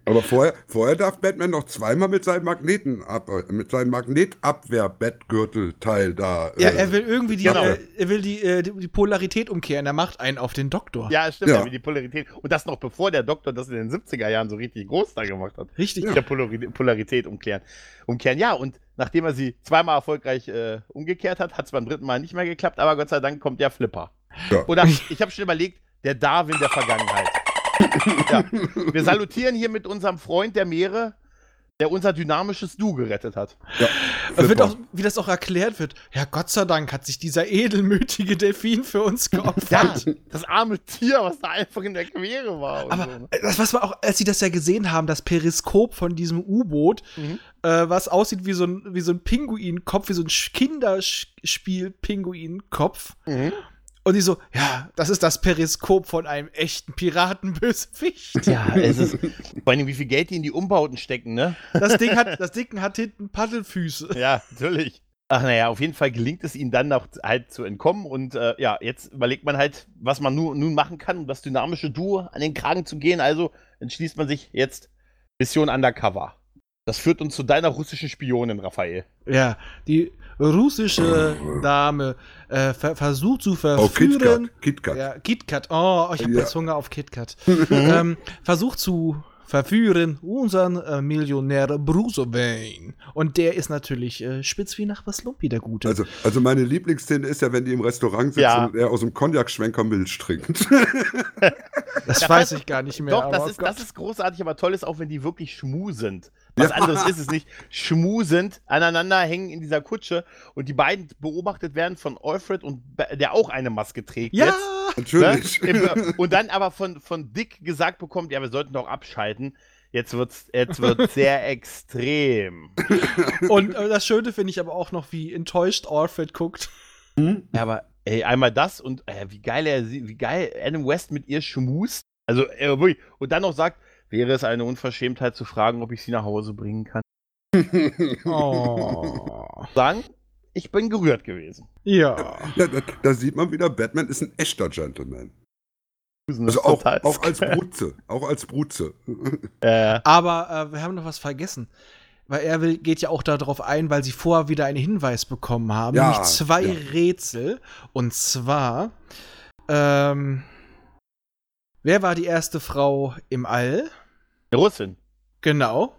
aber vorher, vorher darf Batman noch zweimal mit seinem Magneten ab, äh, mit seinem Magnetabwehr-Bettgürtelteil da. ja, äh, er will irgendwie die, Genau. äh, er will die, äh, die, Polarität umkehren. Er macht einen auf den Doktor. ja, stimmt, Ja. ja. die Polarität. Und das noch bevor der Doktor das in den 70er Jahren so richtig groß da gemacht hat. Richtig. der Polari Polarität umkehren. umkehren. Ja, und nachdem er sie zweimal erfolgreich äh, umgekehrt hat, hat es beim dritten Mal nicht mehr geklappt, aber Gott sei Dank kommt der Flipper. Ja. Oder ich habe schon überlegt, der Darwin der Vergangenheit. ja. Wir salutieren hier mit unserem Freund der Meere, der unser dynamisches Du gerettet hat. Es wird Flipper. auch, wie das auch erklärt wird. Ja, Gott sei Dank hat sich dieser edelmütige Delfin für uns geopfert. Ja, das arme Tier, was da einfach in der Quere war. und Aber so, ne? das, was wir auch, als sie das ja gesehen haben, das Periskop von diesem U-Boot, Mhm. äh, was aussieht wie so ein, wie so ein Pinguinkopf, wie so ein Kinderspiel-Pinguinkopf. Mhm. Und die so, ja, das ist das Periskop von einem echten Piratenbösewicht. Ja, es ist. Vor allem, wie viel Geld die in die Umbauten stecken, ne? Das Ding hat, das Ding hat hinten Paddelfüße. Ja, natürlich. Ach naja, auf jeden Fall gelingt es ihnen dann noch halt zu entkommen und äh, ja, jetzt überlegt man halt, was man nu, nun machen kann, um das dynamische Duo an den Kragen zu gehen. Also entschließt man sich jetzt Mission Undercover. Das führt uns zu deiner russischen Spionin, Raphael. Ja, die russische Dame äh, ver versucht zu Oh, verführen. KitKat. KitKat. Ja, KitKat. Oh, ich habe Ja. jetzt Hunger auf KitKat. ähm, versucht zu verführen unseren äh, Millionär Bruce Wayne. Und der ist natürlich äh, spitz wie nach was Lumpi, der Gute. Also, also meine Lieblingsszene ist ja, wenn die im Restaurant sitzen Ja. und er aus dem Cognac-Schwenker Milch trinkt. das Ja, weiß ich gar nicht mehr. Doch, das ist, das ist großartig, aber toll ist auch, wenn die wirklich schmusend. Was anderes ist es nicht. Schmusend aneinander hängen in dieser Kutsche und die beiden beobachtet werden von Alfred und der auch eine Maske trägt. Ja! Jetzt. Natürlich. Ne? Und dann aber von, von Dick gesagt bekommt, ja, wir sollten doch abschalten. Jetzt wird's, jetzt wird's sehr extrem. Und äh, das Schöne finde ich aber auch noch, wie enttäuscht Alfred guckt. Ja, aber ey, einmal das und äh, wie geil er sie- wie geil Adam West mit ihr schmust. Also äh. Und dann noch sagt, wäre es eine Unverschämtheit zu fragen, ob ich sie nach Hause bringen kann. Oh. Sagen, ich bin gerührt gewesen. Ja. Ja, da, da sieht man wieder, Batman ist ein echter Gentleman. Also ist auch, auch als. Brutze. Auch als Brutze. Äh, Aber äh, wir haben noch was vergessen. Weil er will, geht ja auch darauf ein, weil sie vorher wieder einen Hinweis bekommen haben. Ja, nämlich zwei ja. Rätsel. Und zwar, ähm, wer war die erste Frau im All? Eine Russin. Genau.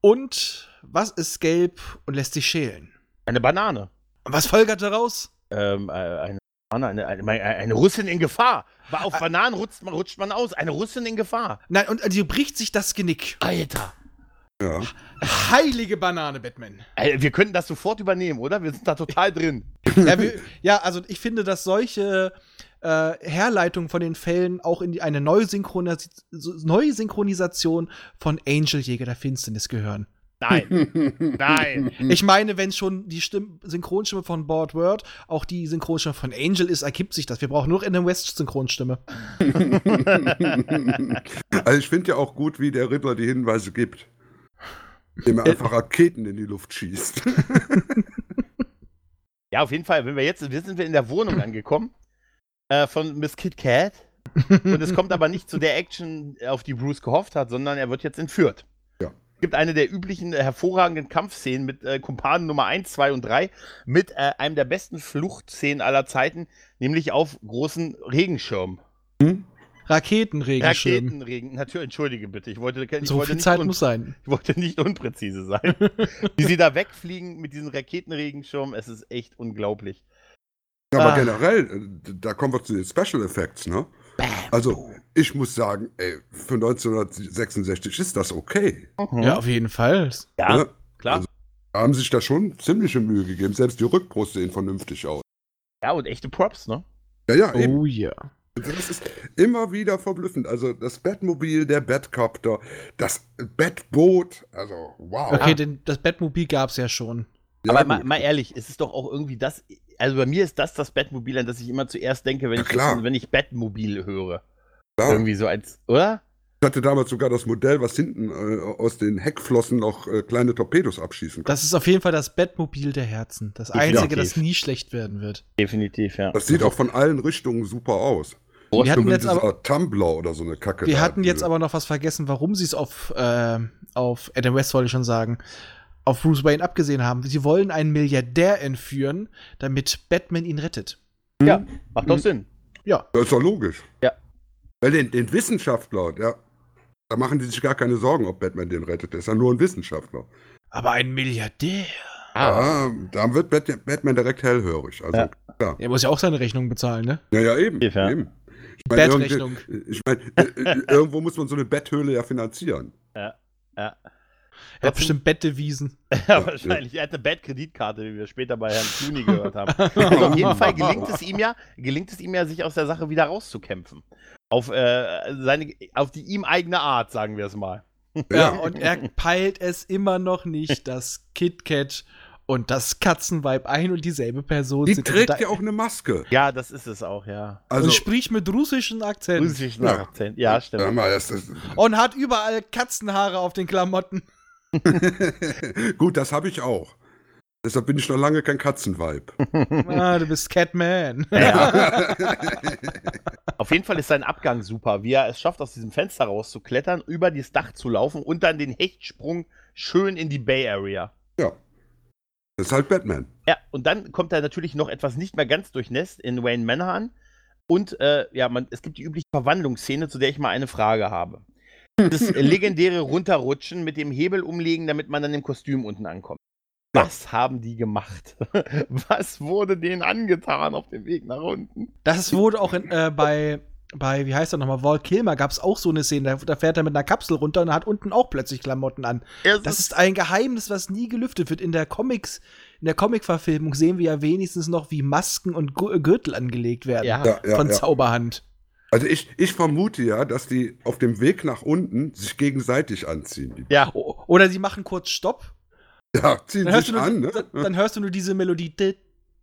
Und was ist gelb und lässt sich schälen? Eine Banane. Und was folgert daraus? Ähm, äh, eine, Banane, eine, eine, eine Russin in Gefahr. Auf Bananen rutscht man, rutscht man aus. Eine Russin in Gefahr. Nein, und die bricht sich das Genick. Alter. Ja. Heilige Banane, Batman. Ey, wir könnten das sofort übernehmen, oder? Wir sind da total drin. ja, wir, ja, also ich finde, dass solche äh, Herleitungen von den Fällen auch in die, eine Neusynchronis Neusynchronisation von Angel Jäger der Finsternis gehören. Nein. Nein. Ich meine, wenn schon die Stimm Synchronstimme von Board Word auch die Synchronstimme von Angel ist, ergibt sich das. Wir brauchen nur eine West Synchronstimme. Also ich finde ja auch gut, wie der Riddler die Hinweise gibt. Indem er einfach Raketen in die Luft schießt. Ja, auf jeden Fall, wenn wir jetzt, wir sind wir in der Wohnung angekommen äh, von Miss Kit Kat. Und es kommt aber nicht zu der Action, auf die Bruce gehofft hat, sondern er wird jetzt entführt. Ja. Es gibt eine der üblichen äh, hervorragenden Kampfszenen mit äh, Kumpanen Nummer 1, 2 und 3, mit äh, einem der besten Fluchtszenen aller Zeiten, nämlich auf großen Regenschirmen. Raketenregenschirm. Raketenregen, natürlich, entschuldige bitte, ich wollte, ich So wollte viel nicht Zeit muss sein. ich wollte nicht unpräzise sein. Wie sie da wegfliegen mit diesen Raketenregenschirmen, es ist echt unglaublich. Ja, aber Ah. generell, äh, da kommen wir zu den Special Effects, ne? Also, ich muss sagen, ey, für 1966 ist das okay. Ja, auf jeden Fall. Ja, ne? klar. Also, da haben sich da schon ziemliche Mühe gegeben. Selbst die Rückbrust sehen vernünftig aus. Ja, und echte Props, ne? Ja, ja, eben. Oh ja. Also Das ist immer wieder verblüffend. Also das Batmobil, der Batcopter, das Batboot, also wow. Okay, denn das Batmobil gab es ja schon. Ja, Aber mal, mal ehrlich, es ist doch auch irgendwie das. Also bei mir ist das das Batmobil, an das ich immer zuerst denke, wenn, Ja, ich, klar. wenn ich Batmobil höre. Klar. Irgendwie so als, oder? Ich hatte damals sogar das Modell, was hinten äh, aus den Heckflossen noch äh, kleine Torpedos abschießen kann. Das ist auf jeden Fall das Batmobil der Herzen. Das Definitiv. einzige, das nie schlecht werden wird. Definitiv, ja. Das sieht auch von allen Richtungen super aus. Wir hatten So wie jetzt aber, Tumblr oder so eine Kacke. wir hatten jetzt aber noch was vergessen, warum sie es auf, äh, auf Adam West, wollte ich schon sagen, auf Bruce Wayne abgesehen haben. Sie wollen einen Milliardär entführen, damit Batman ihn rettet. Ja, macht doch Sinn. Ja, Das ist doch logisch. Ja. Weil den, den Wissenschaftler, ja, da machen die sich gar keine Sorgen, ob Batman den rettet. Der ist ja nur ein Wissenschaftler. aber ein Milliardär. Ah, Ja, da wird Bat Batman direkt hellhörig. Also, Ja. ja. Er muss ja auch seine Rechnung bezahlen, ne? Ja, ja, eben. Ja. eben. Ich meine, Bettrechnung. irgendwie- ich meine, äh, äh, irgendwo muss man so eine Betthöhle ja finanzieren. ja. Er hat bestimmt Bettdevisen. Ja, wahrscheinlich. Er hat eine Bad-Kreditkarte, wie wir später bei Herrn Clooney gehört haben. Also auf jeden Fall gelingt es ihm ja, gelingt es ihm ja, sich aus der Sache wieder rauszukämpfen. Auf, äh, seine, auf die ihm eigene Art, sagen wir es mal. Ja, und er peilt es immer noch nicht, dass Kit Kat und das Katzenweib ein und dieselbe Person Die sind. trägt und, da- ja auch eine Maske. Ja, das ist es auch, ja. Also, und spricht mit russischen Akzent. Russischen Ja. Akzent. Ja, stimmt. mal, das, das, Und hat überall Katzenhaare auf den Klamotten. gut, das habe ich auch. Deshalb bin ich noch lange kein Katzenweib. Ah, du bist Catman. Ja. Auf jeden Fall ist sein Abgang super, wie er es schafft, aus diesem Fenster rauszuklettern, über dieses Dach zu laufen und dann den Hechtsprung schön in die Bay Area. ja. Das ist halt Batman. Ja, und dann kommt er natürlich noch etwas nicht mehr ganz durchnässt in Wayne Manor an. Und äh, ja, man, es gibt die übliche Verwandlungsszene, zu der ich mal eine Frage habe. Das legendäre Runterrutschen mit dem Hebel umlegen, damit man dann im Kostüm unten ankommt. Was haben die gemacht? Was wurde denen angetan auf dem Weg nach unten? Das wurde auch in, äh, bei, bei, wie heißt er nochmal, Walt Kilmer gab es auch so eine Szene, da, da fährt er mit einer Kapsel runter und hat unten auch plötzlich Klamotten an. Es Das ist ein Geheimnis, was nie gelüftet wird. In der Comics, in der Comic-Verfilmung sehen wir ja wenigstens noch, wie Masken und Gürtel angelegt werden. Ja. Ja, ja, von ja. Zauberhand. Also ich, ich vermute ja, dass die auf dem Weg nach unten sich gegenseitig anziehen. Ja, Oder sie machen kurz Stopp. Ja, ziehen Dann hörst, sich du nur, an, ne? dann, dann hörst du nur diese Melodie.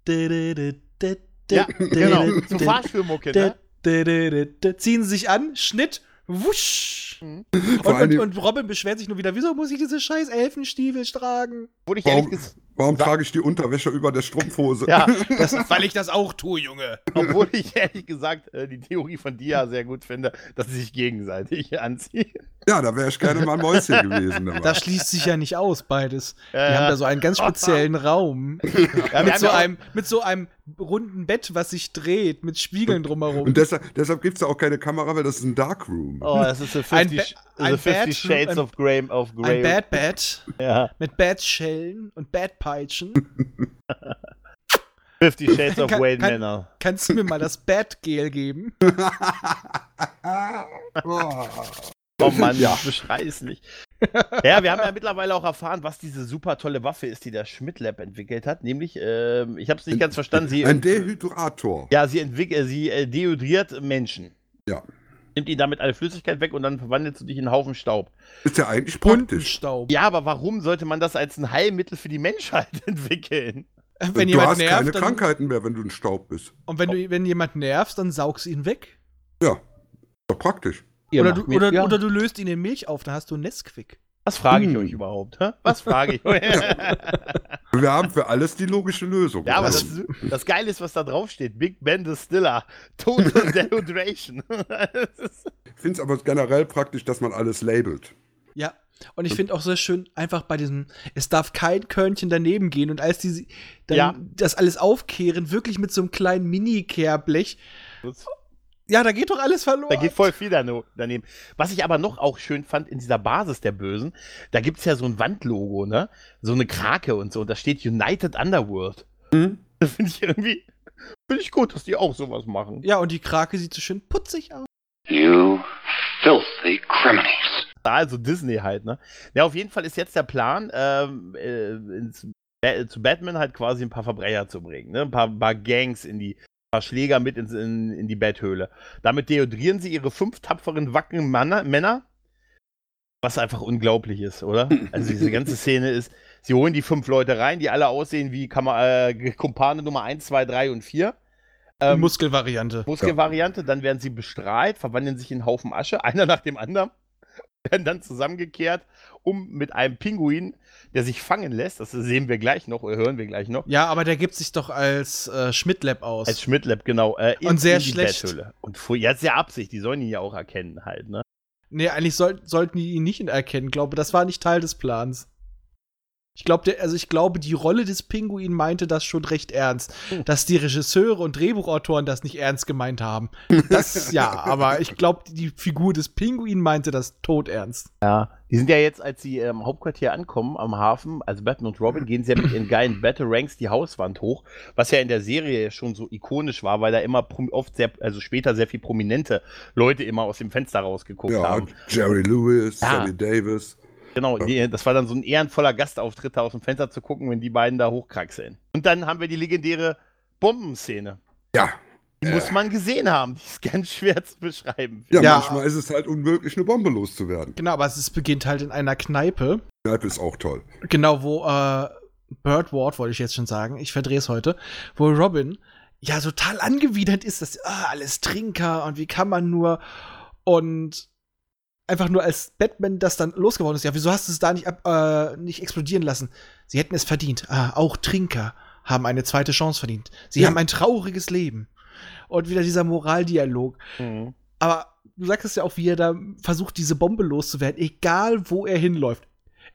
Ja, genau. Fahrschulmucke, dit, ne? Ziehen sie sich an, Schnitt, wusch. Vor Und, und, und Robin beschwert sich nur wieder, wieso muss ich diese scheiß Elfenstiefel tragen? Wurde ich ehrlich Warum, warum trage ich die Unterwäsche über der Strumpfhose? Ja, Das, weil ich das auch tue, Junge. obwohl ich ehrlich gesagt äh, die Theorie von Dia sehr gut finde, dass sie sich gegenseitig anziehen. Ja, da wäre ich gerne mal ein Mäuschen gewesen. dabei. Das schließt sich ja nicht aus, beides. Die Ja, haben ja. da so einen ganz speziellen Raum. Ja, mit, so einem, mit so einem runden Bett, was sich dreht, mit Spiegeln drumherum. Und deshalb, deshalb gibt es da auch keine Kamera, weil das ist ein Darkroom. Oh, das ist so Ein 50, Ba- so ein 50 Bad- Shades ein- of Grey. Of ein. Bad Bed Ja, mit Badschellen und Badpeitschen. 50 Shades of Kann- Wayne kann- Manor. Kannst du mir mal das Badgel geben? Oh Mann, ja. beschrei es nicht. ja, wir haben ja mittlerweile auch erfahren, was diese super tolle Waffe ist, die der Schmidt Lab entwickelt hat. Nämlich, ähm, ich habe es nicht ganz verstanden, sie, Ein Dehydrator. ja, sie, entwickelt, sie äh, deodriert Menschen. Ja. Nimmt ihnen damit alle Flüssigkeit weg und dann verwandelst du dich in einen Haufen Staub. Ist ja eigentlich praktisch. Ja, aber warum sollte man das als ein Heilmittel für die Menschheit entwickeln? Wenn du jemand hast keine nervt, dann, Krankheiten mehr, wenn du ein Staub bist. und wenn, du, wenn jemand nervst, dann saugst du ihn weg. Ja, doch praktisch. Oder du, oder, ja. oder du löst ihn in Milch auf, dann hast du Nesquik. Was frage ich Hm. euch überhaupt? Hä? Was frage ich euch? Wir haben für alles die logische Lösung. ja, aber Also, das, das Geile ist, was da drauf steht. Big Ben Distiller. Total Dehydration. Ich finde es aber generell praktisch, dass man alles labelt. Ja. Und ich finde auch sehr schön, einfach bei diesem, es darf kein Körnchen daneben gehen. Und als die dann Ja. das alles aufkehren, wirklich mit so einem kleinen Mini-Kehrblech, ja, da geht doch alles verloren. Da geht voll viel daneben. Was ich aber noch auch schön fand in dieser Basis der Bösen, da gibt es ja so ein Wandlogo, ne? So eine Krake und so. Und da steht United Underworld. Mhm. Das finde ich irgendwie, finde ich gut, dass die auch sowas machen. Ja, und die Krake sieht so schön putzig aus. You filthy criminals. Also Disney halt, ne? Ja, auf jeden Fall ist jetzt der Plan, ähm, äh, ins, äh, zu Batman halt quasi ein paar Verbrecher zu bringen, ne? Ein paar, paar Gangs in die, Schläger mit ins, in, in die Betthöhle. Damit deodrieren sie ihre fünf tapferen, wackeren Manner, Männer, was einfach unglaublich ist, oder? Also diese ganze Szene ist, sie holen die fünf Leute rein, die alle aussehen wie Kam äh, Kumpane Nummer 1, 2, 3 und 4. Ähm, Muskelvariante. Muskelvariante, dann werden sie bestrahlt, verwandeln sich in einen Haufen Asche, einer nach dem anderen, werden dann zusammengekehrt, um mit einem Pinguin, der sich fangen lässt, das sehen wir gleich noch, oder hören wir gleich noch, Ja, aber der gibt sich doch als äh, Schmidtlab aus. als Schmidtlab, genau, äh, in, Und sehr in schlecht. Betthöhle. Und ja, sehr Absicht, die sollen ihn ja auch erkennen halt, ne? nee, eigentlich soll, sollten die ihn nicht erkennen. glaube, das war nicht Teil des Plans. Ich glaube, also ich glaube, die Rolle des Pinguin meinte das schon recht ernst. Hm. Dass die Regisseure und Drehbuchautoren das nicht ernst gemeint haben. Das ja, aber ich glaube, die Figur des Pinguin meinte das todernst. Ja. Die sind ja jetzt, als sie im Hauptquartier ankommen, am Hafen, also Batman und Robin, gehen sie ja mit ihren geilen Battle Ranks die Hauswand hoch, was ja in der Serie schon so ikonisch war, weil da immer oft sehr, also später sehr viel prominente Leute immer aus dem Fenster rausgeguckt Ja, haben. Jerry Lewis, Ja. Sammy Davis. Genau, die, das war dann so ein ehrenvoller Gastauftritt, da aus dem Fenster zu gucken, wenn die beiden da hochkraxeln. Und dann haben wir die legendäre Bombenszene. Ja. Die muss man gesehen haben. Die ist ganz schwer zu beschreiben. Ja, Ja. manchmal ist es halt unmöglich, eine Bombe loszuwerden. Genau, aber es beginnt halt in einer Kneipe. Kneipe ist auch toll. Genau, wo äh, Bird Ward, wollte ich jetzt schon sagen, ich verdrehe es heute, wo Robin ja total angewidert ist, dass ah, alles Trinker und wie kann man nur und einfach nur als Batman das dann losgeworden ist. Ja, wieso hast du es da nicht, ab, äh, nicht explodieren lassen? Sie hätten es verdient. Ah, auch Trinker haben eine zweite Chance verdient. Sie Ja. haben ein trauriges Leben. Und wieder dieser Moraldialog. Mhm. Aber du sagst es ja auch, wie er da versucht, diese Bombe loszuwerden, egal wo er hinläuft.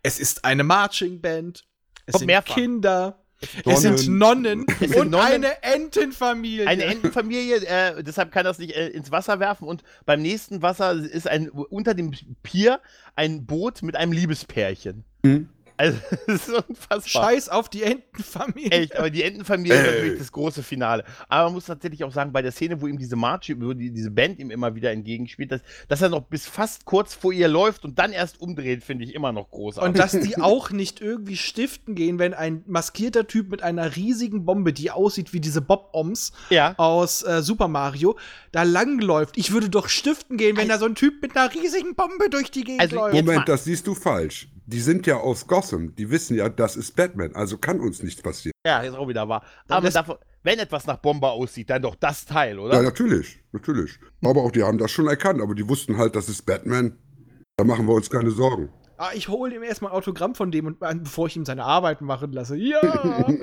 Es ist eine Marching Band. Es Kommt sind mehrfach. Kinder. Es sind Nonnen Es sind und Nonnen. eine Entenfamilie. Eine Entenfamilie, äh, deshalb kann das nicht äh, ins Wasser werfen. Und beim nächsten Wasser ist ein unter dem Pier ein Boot mit einem Liebespärchen. Mhm. Also, das ist unfassbar. Scheiß auf die Entenfamilie. Echt, aber die Entenfamilie ist natürlich das große Finale. Aber man muss tatsächlich auch sagen, bei der Szene, wo ihm diese March, wo die, diese Band ihm immer wieder entgegenspielt, dass, dass er noch bis fast kurz vor ihr läuft und dann erst umdreht, finde ich immer noch großartig. Und dass die auch nicht irgendwie stiften gehen, wenn ein maskierter Typ mit einer riesigen Bombe, die aussieht wie diese Bob-Oms ja. aus äh, Super Mario, da langläuft. Ich würde doch stiften gehen, wenn da so ein Typ mit einer riesigen Bombe durch die Gegend Also läuft. Moment, das siehst du falsch. Die sind ja aus Gotham. Die wissen ja, das ist Batman. Also kann uns nichts passieren. Ja, ist auch wieder wahr. Aber davon, wenn etwas nach Bombe aussieht, dann doch das Teil, oder? Ja, natürlich. Natürlich. Aber auch die haben das schon erkannt. Aber die wussten halt, das ist Batman. Da machen wir uns keine Sorgen. Ah, ich hole ihm erstmal ein Autogramm von dem, und, äh, bevor ich ihm seine Arbeit machen lasse. Ja!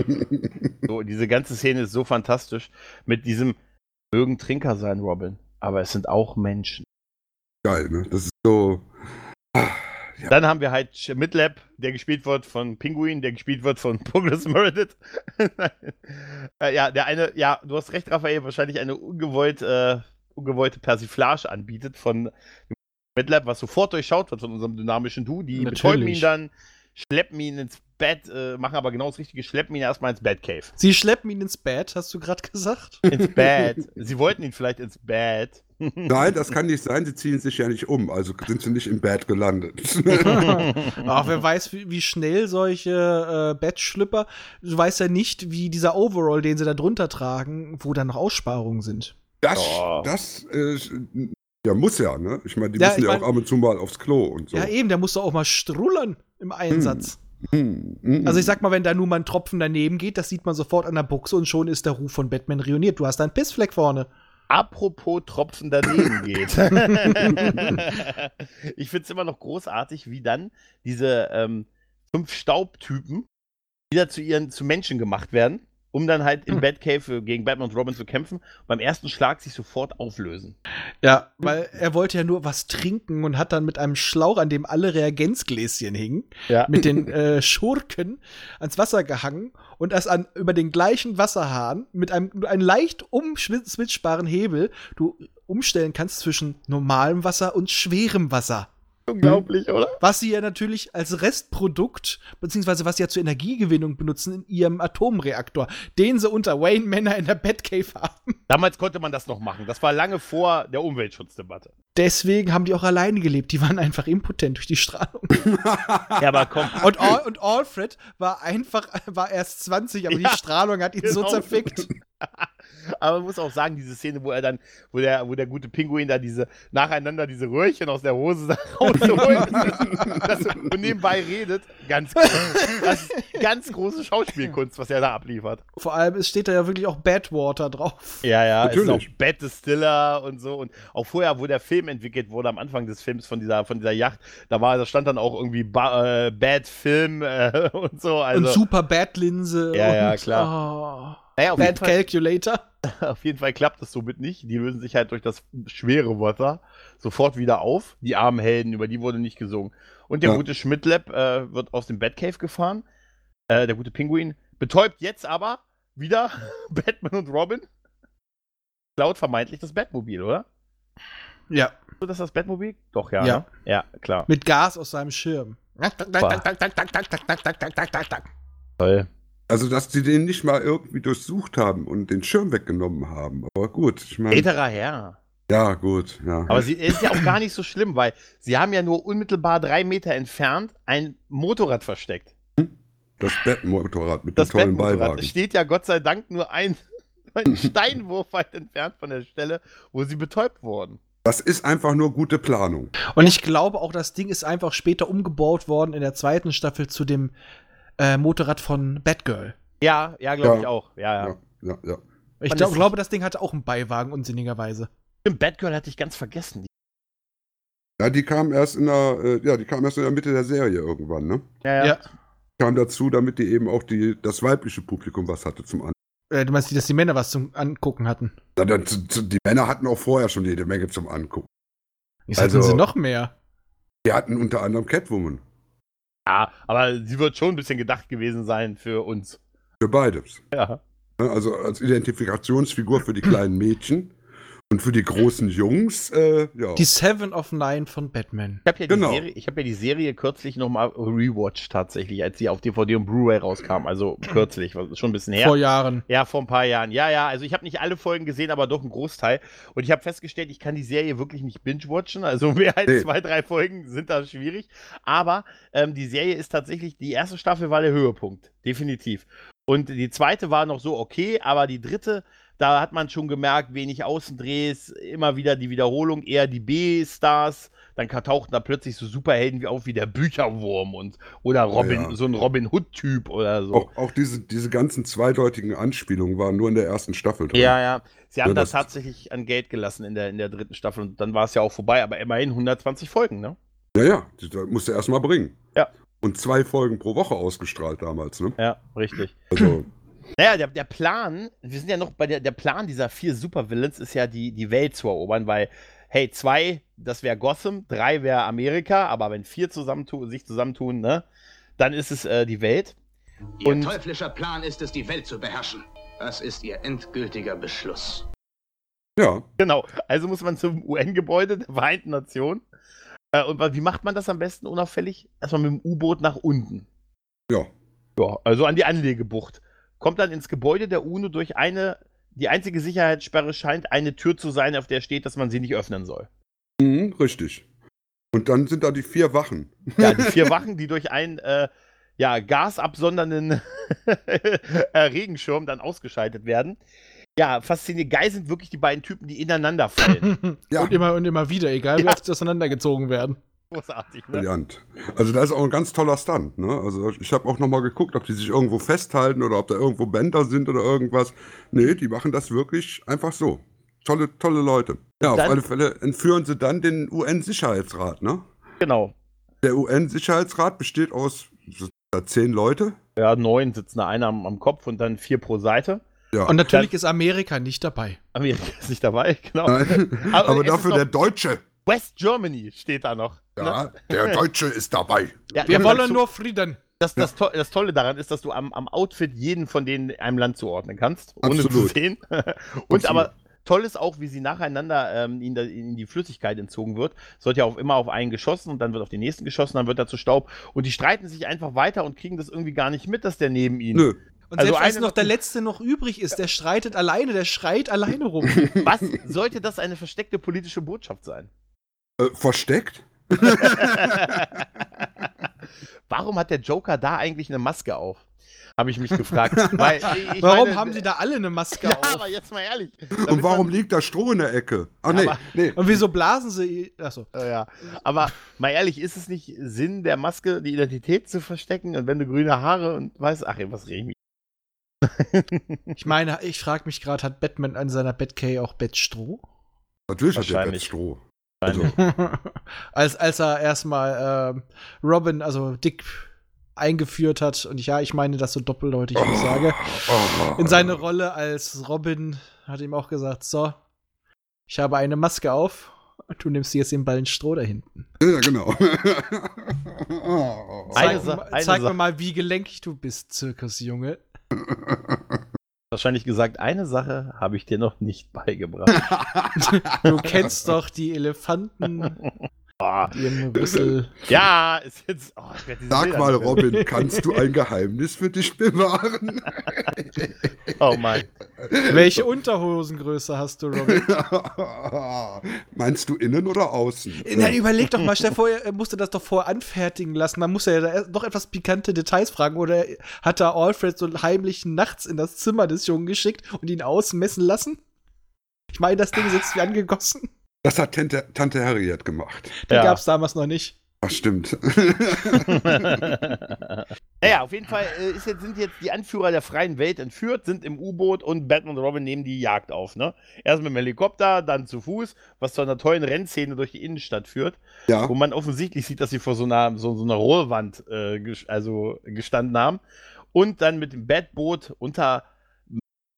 So, diese ganze Szene ist so fantastisch mit diesem mögen Trinker sein, Robin. Aber es sind auch Menschen. Geil, ne? Das ist so. Ah, Ja. Dann haben wir halt Midlab, der gespielt wird von Pinguin, der gespielt wird von Douglas Meredith. äh, ja, der eine, ja, du hast recht, Raphael, wahrscheinlich eine ungewollt, äh, ungewollte Persiflage anbietet von Midlab, was sofort durchschaut wird von unserem dynamischen Du. Die Natürlich. betäuben ihn dann, schleppen ihn ins Bett, äh, machen aber genau das Richtige, schleppen ihn erstmal ins Batcave. Sie schleppen ihn ins Bett, hast du gerade gesagt? Ins Bett. Sie wollten ihn vielleicht ins Bett. Nein, das kann nicht sein. Sie ziehen sich ja nicht um. Also sind sie nicht im Bad gelandet. Ach, wer weiß, wie, wie schnell solche äh, Bettschlüpper, du weißt ja nicht, wie dieser Overall, den sie da drunter tragen, wo da noch Aussparungen sind. Das, Oh. das äh, ja, muss ja, ne? Ich meine, die Ja, müssen ja mein- auch ab und zu mal aufs Klo und so. Ja, eben, der muss doch auch mal strullern im Einsatz. Hm, hm. Also ich sag mal, wenn da nur mal ein Tropfen daneben geht, das sieht man sofort an der Buchse und schon ist der Ruf von Batman reuniert. Du hast da einen Pissfleck vorne. Apropos Tropfen daneben geht. ich finde es immer noch großartig, wie dann diese ähm, fünf Staubtypen wieder zu ihren zu Menschen gemacht werden, um dann halt Hm. im Batcave gegen Batman und Robin zu kämpfen. Beim ersten Schlag sich sofort auflösen. Ja, weil er wollte ja nur was trinken und hat dann mit einem Schlauch, an dem alle Reagenzgläschen hingen, Ja. mit den äh, Schurken ans Wasser gehangen und das an über den gleichen Wasserhahn mit einem, einem leicht umswitchbaren Hebel du umstellen kannst zwischen normalem Wasser und schwerem Wasser. Unglaublich, oder? Was sie ja natürlich als Restprodukt, beziehungsweise was sie ja zur Energiegewinnung benutzen in ihrem Atomreaktor, den sie unter Wayne Manor in der Batcave haben. Damals konnte man das noch machen. Das war lange vor der Umweltschutzdebatte. Deswegen haben die auch alleine gelebt. Die waren einfach impotent durch die Strahlung. Ja, aber komm. Und, Al und Alfred war einfach, war erst 20, aber Ja, die Strahlung hat ihn so genau. zerfickt. Aber man muss auch sagen, diese Szene, wo er dann, wo der, wo der gute Pinguin da diese nacheinander diese Röhrchen aus der Hose da rausholt das, und nebenbei redet, ganz. Das ist ganz große Schauspielkunst, was er da abliefert. Vor allem, es steht da ja wirklich auch Badwater drauf. Ja, ja, es ist Natürlich. auch Bad Distiller und so. Und auch vorher, wo der Film entwickelt wurde, am Anfang des Films von dieser, von dieser Yacht, da war, da stand dann auch irgendwie ba äh, Bad Film äh, und so. Also, und super Bad-Linse. Ja, ja, und, klar. Oh, naja, auf, jeden Bad Fall, Calculator. auf jeden Fall klappt das somit nicht. Die lösen sich halt durch das schwere Wasser sofort wieder auf. Die armen Helden, über die wurde nicht gesungen. Und der Ja. gute Schmidtlab äh, wird aus dem Batcave gefahren. Äh, der gute Pinguin betäubt jetzt aber wieder Batman und Robin. Klaut vermeintlich das Batmobil, oder? Ja, So, das ist das Batmobil? Doch, ja. Ja. Ne? Ja, klar. mit Gas aus seinem Schirm. Toll. Also, dass die den nicht mal irgendwie durchsucht haben und den Schirm weggenommen haben. Aber gut, ich meine. Älterer Herr. Ja, gut, ja. Aber sie ist ja auch gar nicht so schlimm, weil sie haben ja nur unmittelbar drei Meter entfernt ein Motorrad versteckt. das Bettmotorrad mit Das dem tollen Beiwagen. steht ja Gott sei Dank nur ein, ein Steinwurf weit entfernt von der Stelle, wo sie betäubt wurden. Das ist einfach nur gute Planung. Und ich glaube auch, das Ding ist einfach später umgebaut worden in der zweiten Staffel zu dem äh, Motorrad von Batgirl. Ja, ja, glaube Ja. ich auch. Ja, ja. Ja, ja, ja. Ich glaub, glaube, das Ding hatte auch einen Beiwagen, unsinnigerweise. Stimmt, Batgirl hatte ich ganz vergessen. Ja, die kam erst in der, äh, ja, die kam erst in der Mitte der Serie irgendwann, ne? Ja, Ja. Kam dazu, damit die eben auch die, das weibliche Publikum was hatte zum An. Äh, du meinst, dass die Männer was zum Angucken hatten? Dann, die Männer hatten auch vorher schon jede Menge zum Angucken. Ich sagte, Also- sie noch mehr. Die hatten unter anderem Catwoman. Ja, aber sie wird schon ein bisschen gedacht gewesen sein für uns. Für beides. Ja. Ne, Also als Identifikationsfigur für die kleinen Mädchen und für die großen Jungs, äh, ja. Die Seven of Nine von Batman. Ich habe ja, Genau. die Serie- ich hab ja die Serie kürzlich nochmal rewatcht, tatsächlich, als sie auf DVD und Blu-ray rauskam. Also kürzlich, schon ein bisschen her. Vor Jahren. Ja, vor ein paar Jahren. Ja, ja, also ich habe nicht alle Folgen gesehen, aber doch einen Großteil. Und ich habe festgestellt, ich kann die Serie wirklich nicht binge-watchen. Also mehr als Nee. zwei, drei Folgen sind da schwierig. Aber ähm, die Serie ist tatsächlich, die erste Staffel war der Höhepunkt. Definitiv. Und die zweite war noch so okay, aber die dritte, da hat man schon gemerkt, wenig Außendrehs, immer wieder die Wiederholung, eher die B-Stars. Dann tauchten da plötzlich so Superhelden wie auf wie der Bücherwurm und oder Robin, Ja. so ein Robin Hood-Typ oder so. Auch, auch diese, diese ganzen zweideutigen Anspielungen waren nur in der ersten Staffel drin. Ja, ja. Sie haben Ja, das das- tatsächlich an Geld gelassen in der, in der dritten Staffel und dann war es ja auch vorbei, aber immerhin 120 Folgen, ne? Ja, ja, die- da musste er erst mal bringen. Ja. Und zwei Folgen pro Woche ausgestrahlt damals, ne? Ja, richtig. Also, Naja, der, der Plan, wir sind ja noch bei der, der Plan dieser vier Supervillains ist ja die, die Welt zu erobern, weil, hey, zwei, das wäre Gotham, drei wäre Amerika, aber wenn vier zusammentun, sich zusammentun, ne, dann ist es äh, die Welt. Ihr Und- teuflischer Plan ist es, die Welt zu beherrschen. Das ist Ihr endgültiger Beschluss. ja, Genau, also muss man zum UN-Gebäude der Vereinten Nationen. Äh, und wie macht man das am besten unauffällig? Erstmal mit dem U-Boot nach unten. ja. Ja, also an die Anlegebucht. Kommt dann ins Gebäude der UNO durch eine, die einzige Sicherheitssperre scheint eine Tür zu sein, auf der steht, dass man sie nicht öffnen soll. Mhm, richtig. Und dann sind da die vier Wachen. Ja, die vier Wachen, die durch einen äh, ja, gasabsondernden äh, Regenschirm dann ausgeschaltet werden. Ja, faszinierend. Geil sind wirklich die beiden Typen, die ineinander fallen. Ja. Und immer und immer wieder, egal wie Ja. oft sie auseinandergezogen werden. Großartig, ne? Brillant. Also da ist auch ein ganz toller Stunt. Ne? Also ich habe auch noch mal geguckt, ob die sich irgendwo festhalten oder ob da irgendwo Bänder sind oder irgendwas. Nee, die machen das wirklich einfach so. tolle, tolle Leute. Ja, auf Dann- alle Fälle entführen sie dann den UN-Sicherheitsrat, ne? Genau. Der UN-Sicherheitsrat besteht aus zehn Leute. Ja, neun sitzen da einer am, am Kopf und dann vier pro Seite. Ja. Und natürlich ist Amerika nicht dabei. Amerika ist nicht dabei, genau. Nein, Aber aber dafür der Deutsche. West Germany steht da noch. Ne? Ja, der Deutsche ist dabei. Ja, Wir wollen nur Frieden. Das, das, to das Tolle daran ist, dass du am, am Outfit jeden von denen einem Land zuordnen kannst, ohne Absolut. zu sehen. Und Absolut. aber toll ist auch, wie sie nacheinander ähm, in, der, in die Flüssigkeit entzogen wird. Es wird ja auch immer auf einen geschossen und dann wird auf den nächsten geschossen, dann wird er zu Staub. Und die streiten sich einfach weiter und kriegen das irgendwie gar nicht mit, dass der neben ihnen. Nö. Und Also selbst als noch- der Letzte noch übrig ist, der streitet alleine, der schreit alleine rum. Was sollte das eine versteckte politische Botschaft sein? Äh, versteckt? Warum hat der Joker da eigentlich eine Maske auf? Habe ich mich gefragt. Weil, ich Warum meine, haben sie da alle eine Maske Ja, auf? aber jetzt mal ehrlich. Und warum man- liegt da Stroh in der Ecke? Ach nee, Aber- nee. Und wieso blasen sie? Achso. Äh, Ja, aber mal ehrlich, ist es nicht Sinn der Maske, die Identität zu verstecken? Und wenn du grüne Haare und weißt, ach, was rede ich mich? Ich meine, ich frage mich gerade, hat Batman an seiner Batcave auch Bettstroh? Natürlich hat der Bett Wahrscheinlich. als, als er erstmal ähm, Robin, also Dick, eingeführt hat. Und ja, ich meine das so doppeldeutig, wie ich sage. Oh. In seine Rolle als Robin hat ihm auch gesagt: So, ich habe eine Maske auf. Und du nimmst jetzt den Ballen Stroh da hinten. Ja, genau. Eine Zeig, eine zeig Sa- mir mal, wie gelenkig du bist, Zirkusjunge. Wahrscheinlich gesagt, eine Sache habe ich dir noch nicht beigebracht. Du kennst doch die Elefanten, Rüssel. ja, ist jetzt. Oh, Sag Bilder mal, Robin, kannst du ein Geheimnis für dich bewahren? Oh Mann. Welche Unterhosengröße hast du, Robin? Meinst du innen oder außen? Na, überleg doch mal, Stefan, er musste das doch vorher anfertigen lassen. Man muss ja da erst noch etwas pikante Details fragen. Oder hat da Alfred so heimlich nachts in das Zimmer des Jungen geschickt und ihn ausmessen lassen? Ich meine, das Ding sitzt wie angegossen. Das hat Tante, Tante Harriet gemacht. Die Ja. gab's damals noch nicht. Ach, stimmt. naja, auf jeden Fall äh, ist jetzt, sind jetzt die Anführer der freien Welt entführt, sind im U-Boot und Batman und Robin nehmen die Jagd auf. Ne? Erst mit dem Helikopter, dann zu Fuß, was zu einer tollen Rennszene durch die Innenstadt führt, ja. wo man offensichtlich sieht, dass sie vor so einer, so, so einer Rohrwand äh, ges also gestanden haben. Und dann mit dem Batboot unter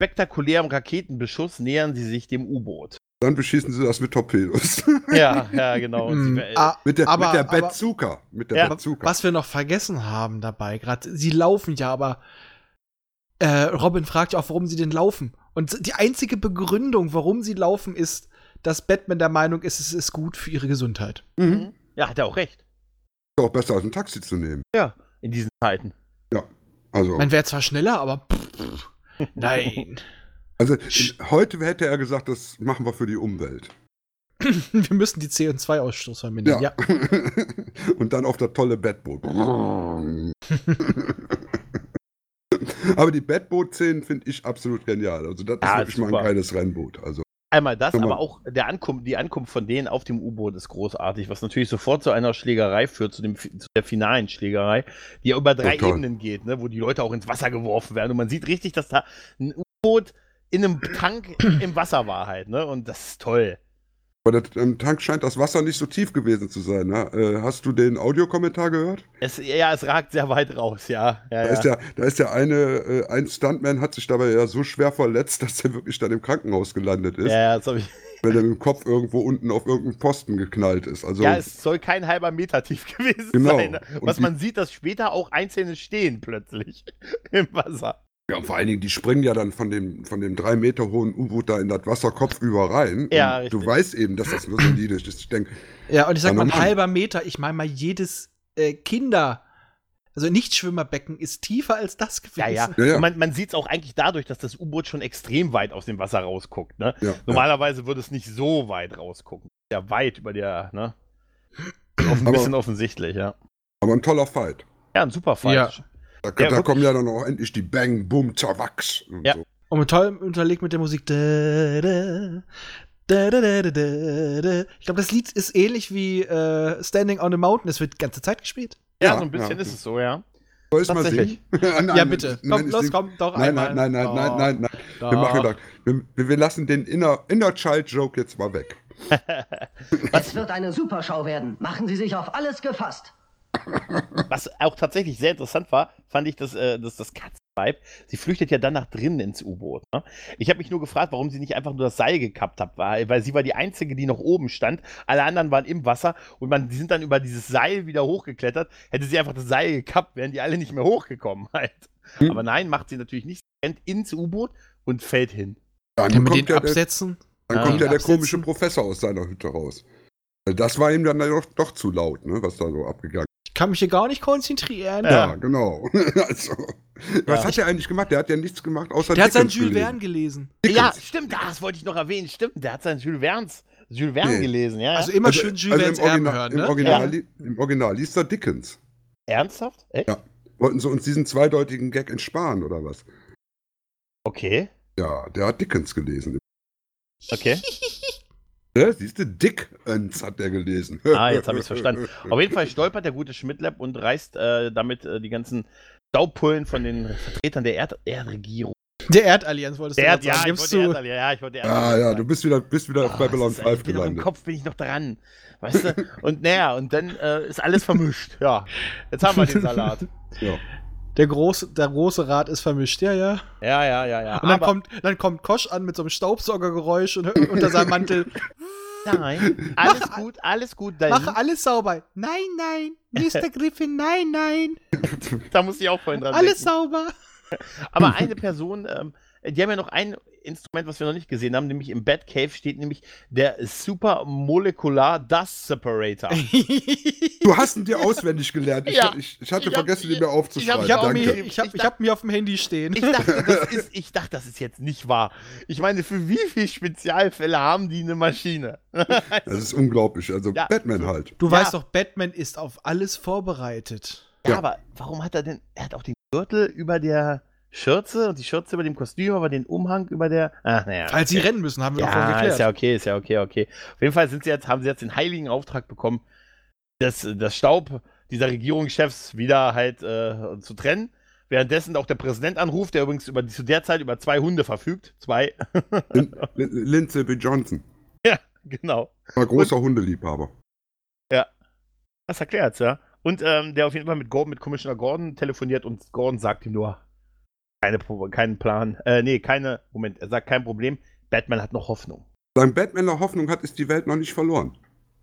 spektakulärem Raketenbeschuss nähern sie sich dem U-Boot. Dann beschießen sie das mit Torpedos. Ja, ja, genau. Und Mm, sie, mit der, aber, mit der aber Bazooka. Mit der Ja. Bazooka. was wir noch vergessen haben dabei, gerade, sie laufen ja, aber äh, Robin fragt ja auch, warum sie denn laufen. Und die einzige Begründung, warum sie laufen, ist, dass Batman der Meinung ist, es ist gut für ihre Gesundheit. Mhm. ja, hat er auch recht. Ist auch besser als ein Taxi zu nehmen. Ja, in diesen Zeiten. Also, Man wäre zwar schneller, aber pff, nein. also heute hätte er gesagt, das machen wir für die Umwelt. Wir müssen die CO2-Ausstoß vermindern. Ja. Und dann auf das tolle Bettboot. Aber die Bettboot-Szenen finde ich absolut genial. Also das Ja, ist wirklich mal super. ein geiles Rennboot. Also Einmal das, aber auch der Ankunft, die Ankunft von denen auf dem U-Boot ist großartig, was natürlich sofort zu einer Schlägerei führt, zu, dem, zu der finalen Schlägerei, die ja über drei Total. Ebenen geht, ne, wo die Leute auch ins Wasser geworfen werden. Und man sieht richtig, dass da ein U-Boot in einem Tank im Wasser war halt, ne? Und das ist toll. Aber das, im Tank scheint das Wasser nicht so tief gewesen zu sein. Ne? Äh, hast du den Audiokommentar gehört? Es, ja, es ragt sehr weit raus, ja. ja, Da, ja. ist der, da ist der eine, äh, ein Stuntman hat sich dabei ja so schwer verletzt, dass er wirklich dann im Krankenhaus gelandet ist, ja, das hab ich, weil er mit dem Kopf irgendwo unten auf irgendeinen Posten geknallt ist. Also, ja, es soll kein halber Meter tief gewesen Genau. sein. ne? Und Was die- man sieht, dass später auch Einzelne stehen plötzlich im Wasser. Ja, und vor allen Dingen, die springen ja dann von dem, von dem drei Meter hohen U-Boot da in das Wasser kopfüber rein. Ja, und richtig. du weißt eben, dass das nur solide ist. Ich denke, Ja, und ich sag Ja, mal, ein halber Meter, ich meine mal, jedes äh, Kinder, also Nichtschwimmerbecken ist tiefer als das gewesen. Ja, ja. Ja, ja. Man, man sieht es auch eigentlich dadurch, dass das U-Boot schon extrem weit aus dem Wasser rausguckt. Ne? ja, Normalerweise würde es nicht so weit rausgucken. Ja, weit über der, ne? Auf ein Aber- bisschen offensichtlich, ja. ja. aber ein toller Fight. Ja, ein super Fight. Da, Ja, da kommen ja dann auch endlich die Bang, Boom, Zerwachs. Und Ja. so. Und mit toll unterlegt mit der Musik. Da, da, da, da, da, da, da, da. Ich glaube, das Lied ist ähnlich wie äh, Standing on a Mountain. Es wird die ganze Zeit gespielt. Ja, Ja, so ein bisschen ja. ist es so, ja. Soll ich mal singen? Nein, ja, bitte. nein, Komm, los, sing- komm, doch Nein, einmal. nein, nein, nein, nein, nein, nein. Wir Doch. machen das. Wir, wir lassen den Inner, Inner Child Joke jetzt mal weg. Es wird eine Superschau werden. Machen Sie sich auf alles gefasst. Was auch tatsächlich sehr interessant war, fand ich, dass, äh, dass das Katzenweib, sie flüchtet ja dann nach drinnen ins U-Boot. Ne? Ich habe mich nur gefragt, warum sie nicht einfach nur das Seil gekappt hat, weil, weil sie war die Einzige, die noch oben stand. Alle anderen waren im Wasser und man, die sind dann über dieses Seil wieder hochgeklettert. Hätte sie einfach das Seil gekappt, wären die alle nicht mehr hochgekommen halt. Hm. Aber nein, macht sie natürlich nicht. Sie rennt ins U-Boot und fällt hin. Dann kommt den ja der, absetzen? dann Ah. kommt ja der Absetzen? komische Professor aus seiner Hütte raus. Das war ihm dann doch, doch zu laut, ne, was da so abgegangen Ich kann mich hier gar nicht konzentrieren. Ja. Ja, genau. also, was Ja. hat er eigentlich gemacht? Der hat ja nichts gemacht, außer Der hat sein Dickens Jules gelesen. Verne gelesen. Ja, Dickens. stimmt, ah, das wollte ich noch erwähnen. Stimmt, der hat seinen Jules Verne's, Jules Verne Nee. gelesen, ja. Also immer Also- schön Jules also Verne's im Erben hören, im, ne? Original, Ja. Im Original liest er Dickens. Ernsthaft? Echt? Ja. Wollten sie uns diesen zweideutigen Gag entsparen, oder was? Okay, Ja, der hat Dickens gelesen. okay. Ja, siehst du, Dickens hat der gelesen. Ah, jetzt habe ich es verstanden. Auf jeden Fall stolpert der gute Schmidtlab und reißt äh, damit äh, die ganzen Staubpullen von den Vertretern der Erd Erdregierung. Der Erdallianz wolltest Der, du ja, gerade sagen. ich Gibst wollte du. Erdallianz, ja, ich wollte Ah, Erdallianz ja, sagen. du bist wieder, bist wieder auf Ah, Babylon das ist- ich 5 bin noch Im gelandet. Kopf bin ich noch dran. Weißt du? Und naja, und dann äh, ist alles vermischt. Ja, jetzt haben wir den Salat. Ja. Der große, der große Rat ist vermischt, ja, ja. Ja, ja, ja, ja. Und dann Aber kommt, dann kommt Kosch an mit so einem Staubsaugergeräusch und unter seinem Mantel. nein, alles Mach- gut, alles gut. Dahin. Mache alles sauber. Nein, nein. Mr. Griffin, nein, nein. Da muss ich auch vorhin dran Alles denken. sauber. Aber eine Person, ähm, die haben ja noch ein Instrument, was wir noch nicht gesehen haben, nämlich im Batcave steht nämlich der Super Molecular Dust Separator. Du hast ihn dir auswendig gelernt. Ich, Ja. ich, ich hatte Ich hab- vergessen, ihn mir aufzuschreiben. ich hab Ich habe ich hab, ich hab mir auf dem Handy stehen. Ich dachte, das ist, ich dachte, das ist jetzt nicht wahr. Ich meine, für wie viele Spezialfälle haben die eine Maschine? Das ist unglaublich. Also Ja. Batman halt. Du Ja. weißt doch, Batman ist auf alles vorbereitet. Ja, Ja. aber warum hat er denn, er hat auch den Gürtel über der Schürze und die Schürze über dem Kostüm, aber den Umhang über der, ach naja. Falls sie rennen müssen, haben wir Ja, geklärt. ist ja okay, ist ja okay, okay. Auf jeden Fall sind sie jetzt, haben sie jetzt den heiligen Auftrag bekommen, das, das Staub dieser Regierungschefs wieder halt äh, zu trennen. Währenddessen auch der Präsident anruft, der übrigens über, zu der Zeit über zwei Hunde verfügt. Zwei. Lin Lin Lindsay B. Johnson. ja, genau. War großer Hundeliebhaber. Das erklärt's, ja. Und ähm, der auf jeden Fall mit, Gordon, mit Commissioner Gordon telefoniert und Gordon sagt ihm nur, keine, keinen Plan. Äh, nee, keine, Moment, er sagt kein Problem. Batman hat noch Hoffnung. Solange Batman noch Hoffnung hat, ist die Welt noch nicht verloren.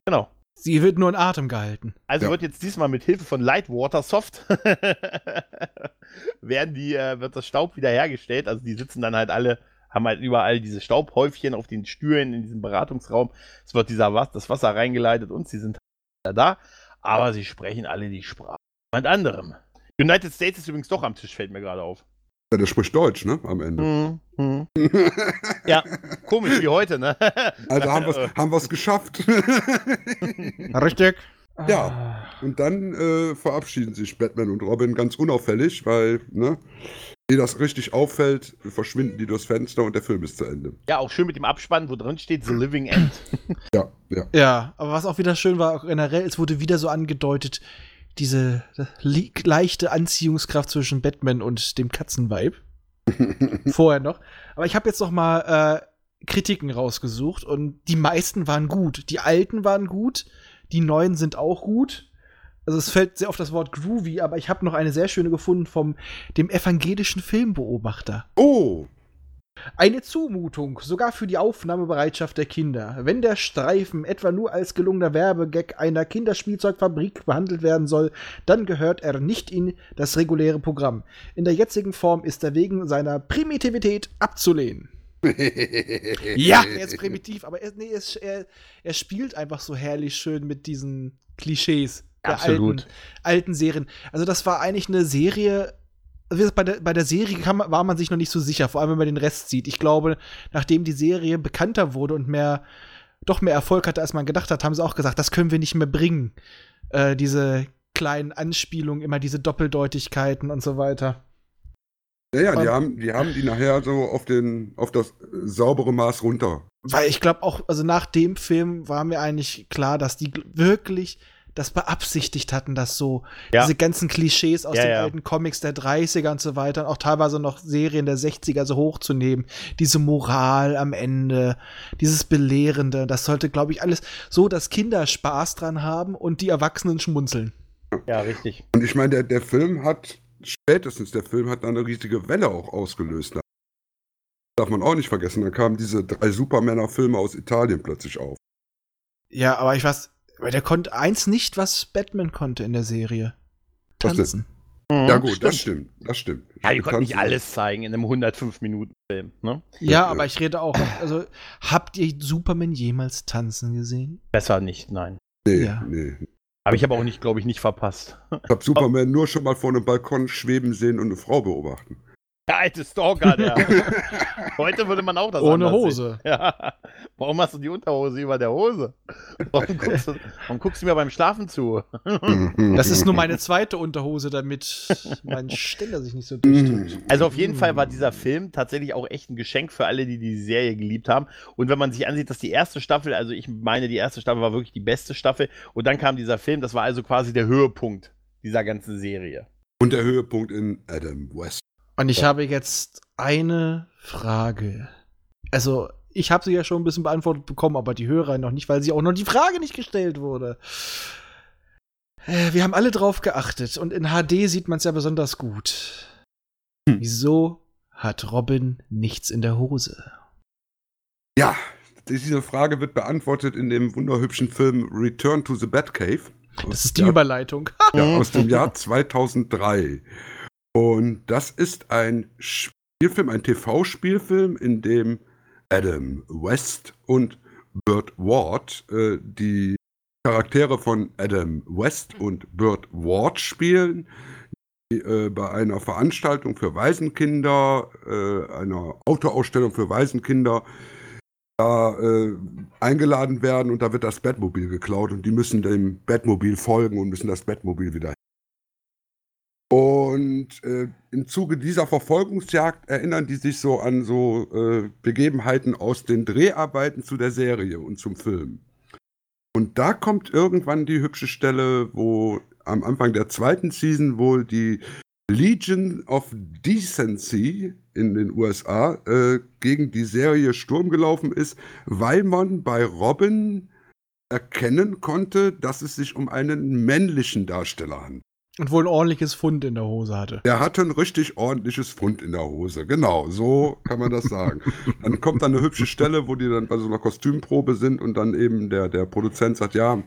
Genau. Sie wird nur in Atem gehalten. Also Ja. wird jetzt diesmal mit Hilfe von Lightwater Soft werden die, äh, wird das Staub wiederhergestellt. Also die sitzen dann halt alle, haben halt überall diese Staubhäufchen auf den Stühlen in diesem Beratungsraum. Es wird dieser Was das Wasser reingeleitet und sie sind da. Aber sie sprechen alle die Sprache. Jemand anderem. United States ist übrigens doch am Tisch, fällt mir gerade auf. Ja, der spricht Deutsch, ne? Am Ende. Hm, hm. Ja, komisch wie heute, ne? Also haben wir es geschafft. Richtig. Ja. Und dann äh, verabschieden sich Batman und Robin ganz unauffällig, weil, ne, ehe das richtig auffällt, verschwinden die durchs Fenster und der Film ist zu Ende. Ja, auch schön mit dem Abspann, wo drin steht The Living End. Ja, ja. Ja, aber was auch wieder schön war, auch generell, es wurde wieder so angedeutet, diese leichte Anziehungskraft zwischen Batman und dem Katzenweib. Vorher noch. Aber ich habe jetzt noch mal äh, Kritiken rausgesucht und die meisten waren gut. Die alten waren gut, die neuen sind auch gut. Also es fällt sehr auf das Wort groovy, aber ich habe noch eine sehr schöne gefunden vom dem evangelischen Filmbeobachter. Oh, Eine Zumutung, sogar für die Aufnahmebereitschaft der Kinder. Wenn der Streifen etwa nur als gelungener Werbegag einer Kinderspielzeugfabrik behandelt werden soll, dann gehört er nicht in das reguläre Programm. In der jetzigen Form ist er wegen seiner Primitivität abzulehnen. Ja, er ist primitiv, aber er, nee, er, ist- er, er spielt einfach so herrlich schön mit diesen Klischees der Absolut. alten, alten Serien. Also das war eigentlich eine Serie, bei der, bei der Serie kam, war man sich noch nicht so sicher, vor allem wenn man den Rest sieht. Ich glaube, nachdem die Serie bekannter wurde und mehr, doch mehr Erfolg hatte, als man gedacht hat, haben sie auch gesagt, das können wir nicht mehr bringen. Äh, diese kleinen Anspielungen, immer diese Doppeldeutigkeiten und so weiter. Ja, ja, die haben, die haben die nachher so auf, den, auf das saubere Maß runter. Weil ich glaube auch, also nach dem Film war mir eigentlich klar, dass die wirklich das beabsichtigt hatten, das so, Ja. diese ganzen Klischees aus Ja, den ja. alten Comics der 30er und so weiter, und auch teilweise noch Serien der 60er so hochzunehmen. Diese Moral am Ende, dieses Belehrende, das sollte, glaube ich, alles so, dass Kinder Spaß dran haben und die Erwachsenen schmunzeln. Ja, richtig. Und ich meine, der, der Film hat, spätestens der Film hat eine riesige Welle auch ausgelöst. Darf man auch nicht vergessen. Dann kamen diese drei Supermänner-Filme aus Italien plötzlich auf. Ja, aber ich weiß, aber der konnte eins nicht, was Batman konnte in der Serie. Tanzen. Ja, gut, das stimmt. Das stimmt. Mhm. Ja, die konnten nicht alles zeigen in einem 105-Minuten-Film. Ne? Ja, Ja, aber ich rede auch. Also, habt ihr Superman jemals tanzen gesehen? Besser nicht, nein. Nee, Ja. nee. Aber ich habe auch nicht, glaube ich, nicht verpasst. Ich habe Superman nur schon mal vor einem Balkon schweben sehen und eine Frau beobachten. Der alte Stalker, der. Heute würde man auch das Ohne Hose. Sehen. Ja. Warum hast du die Unterhose über der Hose? Warum guckst du, warum guckst du mir beim Schlafen zu? Das ist nur meine zweite Unterhose, damit mein Ständer sich nicht so durchdrückt. Also auf jeden Fall war dieser Film tatsächlich auch echt ein Geschenk für alle, die die Serie geliebt haben. Und wenn man sich ansieht, dass die erste Staffel, also ich meine, die erste Staffel war wirklich die beste Staffel. Und dann kam dieser Film, das war also quasi der Höhepunkt dieser ganzen Serie. Und der Höhepunkt in Adam West. Und ich habe jetzt eine Frage. Also, ich habe sie ja schon ein bisschen beantwortet bekommen, aber die Hörer noch nicht, weil sie auch noch die Frage nicht gestellt wurde. Äh, Wir haben alle drauf geachtet und in HD sieht man es ja besonders gut. Hm. Wieso hat Robin nichts in der Hose? Ja, diese Frage wird beantwortet in dem wunderhübschen Film Return to the Batcave. Das ist die Überleitung. Ja, aus dem Jahr 2003. Und das ist ein Spielfilm, ein TV-Spielfilm, in dem Adam West und Burt Ward äh, die Charaktere von Adam West und Burt Ward spielen, die äh, bei einer Veranstaltung für Waisenkinder, äh, einer Autoausstellung für Waisenkinder, da äh, eingeladen werden und da wird das Batmobil geklaut und die müssen dem Batmobil folgen und müssen das Batmobil wieder. Und äh, im Zuge dieser Verfolgungsjagd erinnern die sich so an so äh, Begebenheiten aus den Dreharbeiten zu der Serie und zum Film. Und da kommt irgendwann die hübsche Stelle, wo am Anfang der zweiten Season wohl die Legion of Decency in den USA äh, gegen die Serie Sturm gelaufen ist, weil man bei Robin erkennen konnte, dass es sich um einen männlichen Darsteller handelt. Und wohl ein ordentliches Fund in der Hose hatte. Der hatte ein richtig ordentliches Fund in der Hose. Genau, so kann man das sagen. dann kommt dann eine hübsche Stelle, wo die dann bei so einer Kostümprobe sind und dann eben der, der Produzent sagt, ja,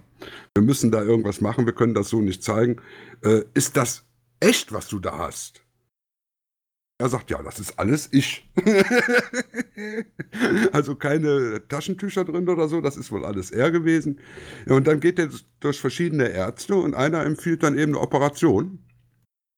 wir müssen da irgendwas machen, wir können das so nicht zeigen. Äh, ist das echt, was du da hast? Er sagt, ja, das ist alles ich. also keine Taschentücher drin oder so, das ist wohl alles er gewesen. Und dann geht er durch verschiedene Ärzte und einer empfiehlt dann eben eine Operation.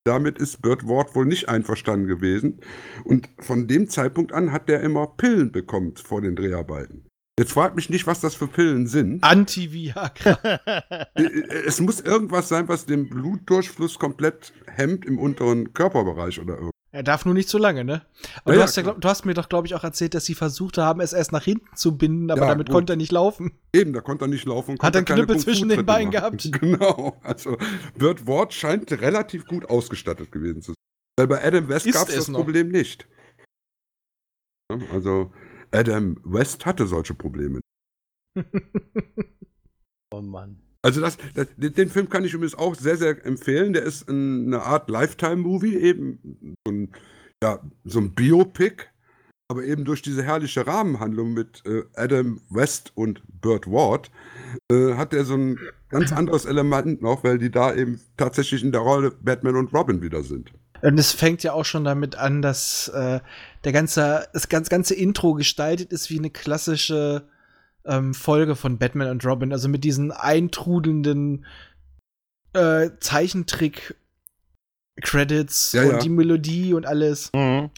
Damit ist Burt Ward wohl nicht einverstanden gewesen. Und von dem Zeitpunkt an hat der immer Pillen bekommen vor den Dreharbeiten. Jetzt fragt mich nicht, was das für Pillen sind. Anti-Viagra. Äh, Es muss irgendwas sein, was den Blutdurchfluss komplett hemmt im unteren Körperbereich oder irgendwas. Er darf nur nicht so lange, ne? Aber Ja, du, hast ja, du hast mir doch, glaube ich, auch erzählt, dass sie versucht haben, es erst nach hinten zu binden, aber Ja, damit gut. konnte er nicht laufen. Eben, da konnte er nicht laufen. Hat einen keine Knüppel zwischen den Beinen gehabt. Genau. Also, Burt Ward scheint relativ gut ausgestattet gewesen zu sein. Weil bei Adam West gab es das noch. Problem nicht. Also, Adam West hatte solche Probleme. Oh Mann. Also das, das, den Film kann ich übrigens auch sehr, sehr empfehlen. Der ist ein, eine Art Lifetime-Movie, eben so ein, ja, so ein Biopic, aber eben durch diese herrliche Rahmenhandlung mit äh, Adam West und Burt Ward äh, hat er so ein ganz anderes Element noch, weil die da eben tatsächlich in der Rolle Batman und Robin wieder sind. Und es fängt ja auch schon damit an, dass äh, der ganze, das ganze, ganze Intro gestaltet ist wie eine klassische ähm, Folge von Batman und Robin. Also mit diesen eintrudelnden äh, Zeichentrick-Credits Ja, und ja. die Melodie und alles. Mhm.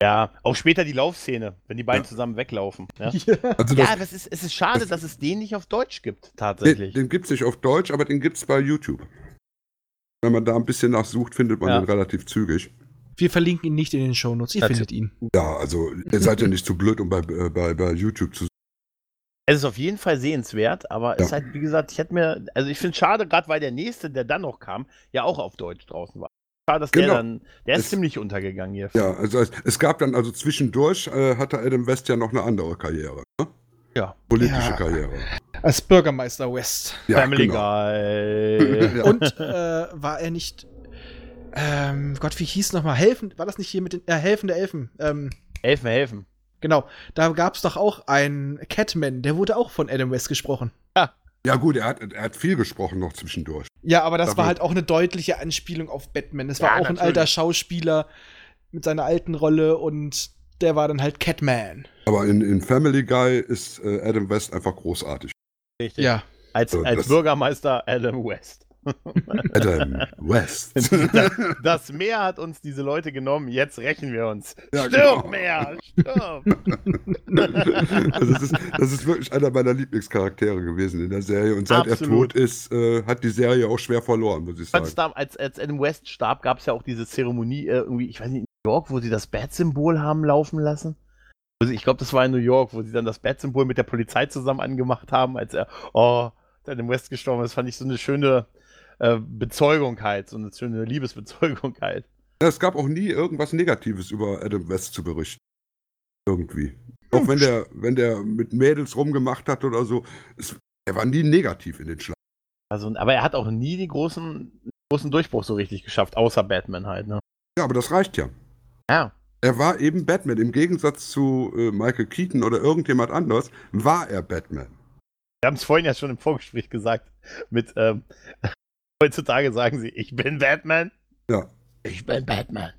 Ja, auch später die Laufszene, wenn die beiden Ja. zusammen weglaufen. Ja, Also ja das, aber es ist, es ist schade, dass es den nicht auf Deutsch gibt, den, tatsächlich. den gibt es nicht auf Deutsch, aber den gibt es bei YouTube. Wenn man da ein bisschen nachsucht, findet man Ja. den relativ zügig. Wir verlinken ihn nicht in den Shownotes. Ihr Natürlich. findet ihn. Ja, also ihr seid ja nicht zu blöd, um bei, äh, bei, bei YouTube zu Es ist auf jeden Fall sehenswert, aber es Ja. ist halt, wie gesagt, ich hätte mir, also ich finde es schade, gerade weil der nächste, der dann noch kam, ja auch auf Deutsch draußen war. Schade, dass Genau. der dann, der ist Es- ziemlich untergegangen hier. Ja, also es, es gab dann, also zwischendurch äh, hatte Adam West ja noch eine andere Karriere. Ne? Ja. Politische Ja. Karriere. Als Bürgermeister West. Ja, Family genau. Guy. Und äh, war er nicht. Ähm, Gott, wie hieß nochmal? Helfen? War das nicht hier mit den äh, helfende Elfen? Ähm, helfen, helfen. Genau. Da gab es doch auch einen Catman, der wurde auch von Adam West gesprochen. Ja, gut, er hat, er hat viel gesprochen noch zwischendurch. Ja, aber das Dafür- war halt auch eine deutliche Anspielung auf Batman. Es war Ja, auch ein natürlich. alter Schauspieler mit seiner alten Rolle und der war dann halt Catman. Aber in, in Family Guy ist äh, Adam West einfach großartig. Richtig. Ja. Als, So, als Bürgermeister Adam West. Adam West. Das Meer hat uns diese Leute genommen, jetzt rächen wir uns. Ja, stirb, genau. Meer, stirb! also das, ist, das ist wirklich einer meiner Lieblingscharaktere gewesen in der Serie. Und seit Absolut. er tot ist, äh, hat die Serie auch schwer verloren, muss ich sagen. Als, als, Adam West starb, gab es ja auch diese Zeremonie äh, irgendwie, ich weiß nicht, in New York, wo sie das Bat-Symbol haben laufen lassen. Also ich glaube, das war in New York, wo sie dann das Bat-Symbol mit der Polizei zusammen angemacht haben, als er, oh, als Adam West gestorben ist. fand ich so eine schöne äh, Bezeugung halt, so eine schöne Liebesbezeugung halt. Es gab auch nie irgendwas Negatives über Adam West zu berichten. Irgendwie. Auch wenn der, wenn der mit Mädels rumgemacht hat oder so, es, er war nie negativ in den Schlachten. Also, aber er hat auch nie den großen, großen Durchbruch so richtig geschafft, außer Batman halt, ne? Ja, aber das reicht ja. Ja. Er war eben Batman. Im Gegensatz zu äh, Michael Keaton oder irgendjemand anders war er Batman. Wir haben es vorhin ja schon im Vorgespräch gesagt. Mit ähm, heutzutage sagen sie, ich bin Batman. Ja, Ich bin Batman.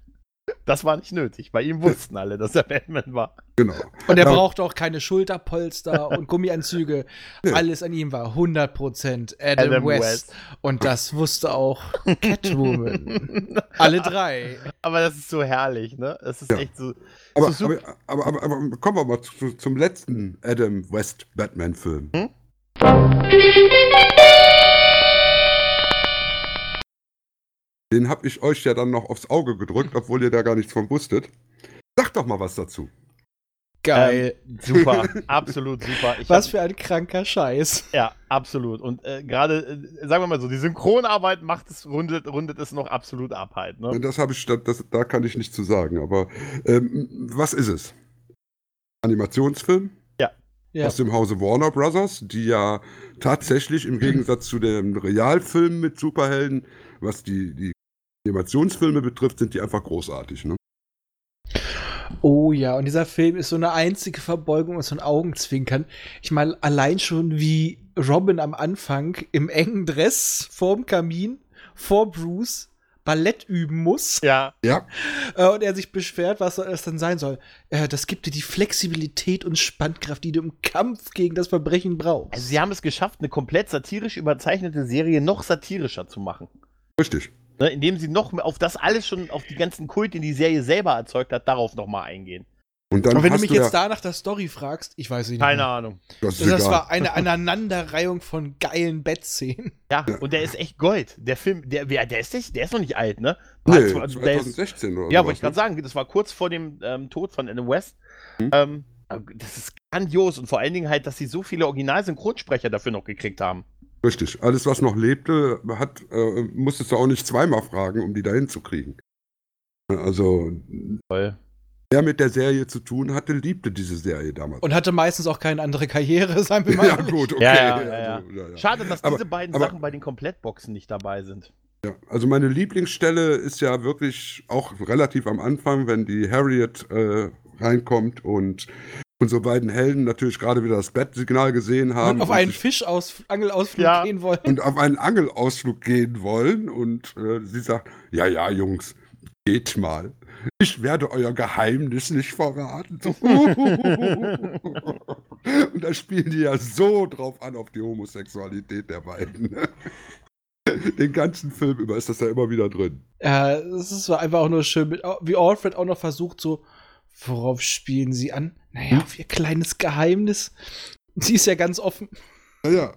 Das war nicht nötig. Bei ihm wussten alle, dass er Batman war. genau. Und er Ja. brauchte auch keine Schulterpolster und Gummianzüge. Nee. Alles an ihm war 100% Adam, Adam West. West. Und das wusste auch Catwoman. Alle drei. Aber das ist so herrlich, ne? Das ist Ja. echt so. Aber, so aber, aber, aber kommen wir mal zu, zum letzten Adam West Batman-Film. Hm? Den habe ich euch ja dann noch aufs Auge gedrückt, obwohl ihr da gar nichts von wusstet. Sag doch mal was dazu. Geil. Ähm, super, absolut super. Ich Was hab- für ein kranker Scheiß. Ja, absolut. Und äh, gerade, äh, sagen wir mal so, die Synchronarbeit macht es, rundet, rundet es noch absolut ab halt, ne? Das habe ich, da- das, da kann ich nichts zu sagen. Aber ähm, was ist es? Animationsfilm? Ja. aus dem Hause Warner Brothers, die ja tatsächlich im Gegensatz zu den Realfilmen mit Superhelden, was die, die Animationsfilme betrifft, sind die einfach großartig. Ne? Oh ja, und dieser Film ist so eine einzige Verbeugung und so ein Augenzwinkern. Ich meine, allein schon wie Robin am Anfang im engen Dress vorm Kamin vor Bruce Ballett üben muss Ja, Ja, äh, und er sich beschwert, was das dann sein soll. Äh, das gibt dir die Flexibilität und Spannkraft, die du im Kampf gegen das Verbrechen brauchst. also sie haben es geschafft, eine komplett satirisch überzeichnete Serie noch satirischer zu machen. richtig. Ne? Indem sie noch mehr auf das alles schon, auf die ganzen Kult, die die Serie selber erzeugt hat, darauf nochmal eingehen. Und dann und wenn du mich du jetzt ja, da nach der Story fragst, ich weiß nicht. Keine mehr. Ahnung. das ist Das war eine Aneinanderreihung von geilen Bettszenen. Ja, und der ist echt Gold. Der Film, der, wer- der ist nicht, der ist noch nicht alt, ne? nee, Also, der ist, 2016 oder Ja, wollte ich gerade ne? sagen, das war kurz vor dem ähm, Tod von Adam West. Mhm. Ähm, das ist grandios und vor allen Dingen halt, dass sie so viele Originalsynchronsprecher dafür noch gekriegt haben. Richtig. Alles, was noch lebte, hat, äh, musstest du auch nicht zweimal fragen, um die dahin zu kriegen. Also, Toll. wer mit der Serie zu tun hatte, liebte diese Serie damals. Und hatte meistens auch keine andere Karriere, sagen wir mal. ja, gut, okay. Ja, ja, also, ja, ja. Schade, dass Aber- diese beiden aber- Sachen bei den Komplettboxen nicht dabei sind. Ja, also meine Lieblingsstelle ist ja wirklich auch relativ am Anfang, wenn die Harriet äh, reinkommt und unsere beiden Helden natürlich gerade wieder das Bettsignal gesehen haben Und auf und, einen sich- Fischangelausflug Ja. gehen wollen. und auf einen Angelausflug gehen wollen und äh, sie sagt, ja, ja, Jungs, geht mal. Ich werde euer Geheimnis nicht verraten. und da spielen die ja so drauf an, auf die Homosexualität der beiden. Den ganzen Film über ist das ja immer wieder drin. Ja, es ist einfach auch nur schön, wie Alfred auch noch versucht, so, worauf spielen sie an? Naja, auf ihr kleines Geheimnis. Sie ist ja ganz offen. Naja,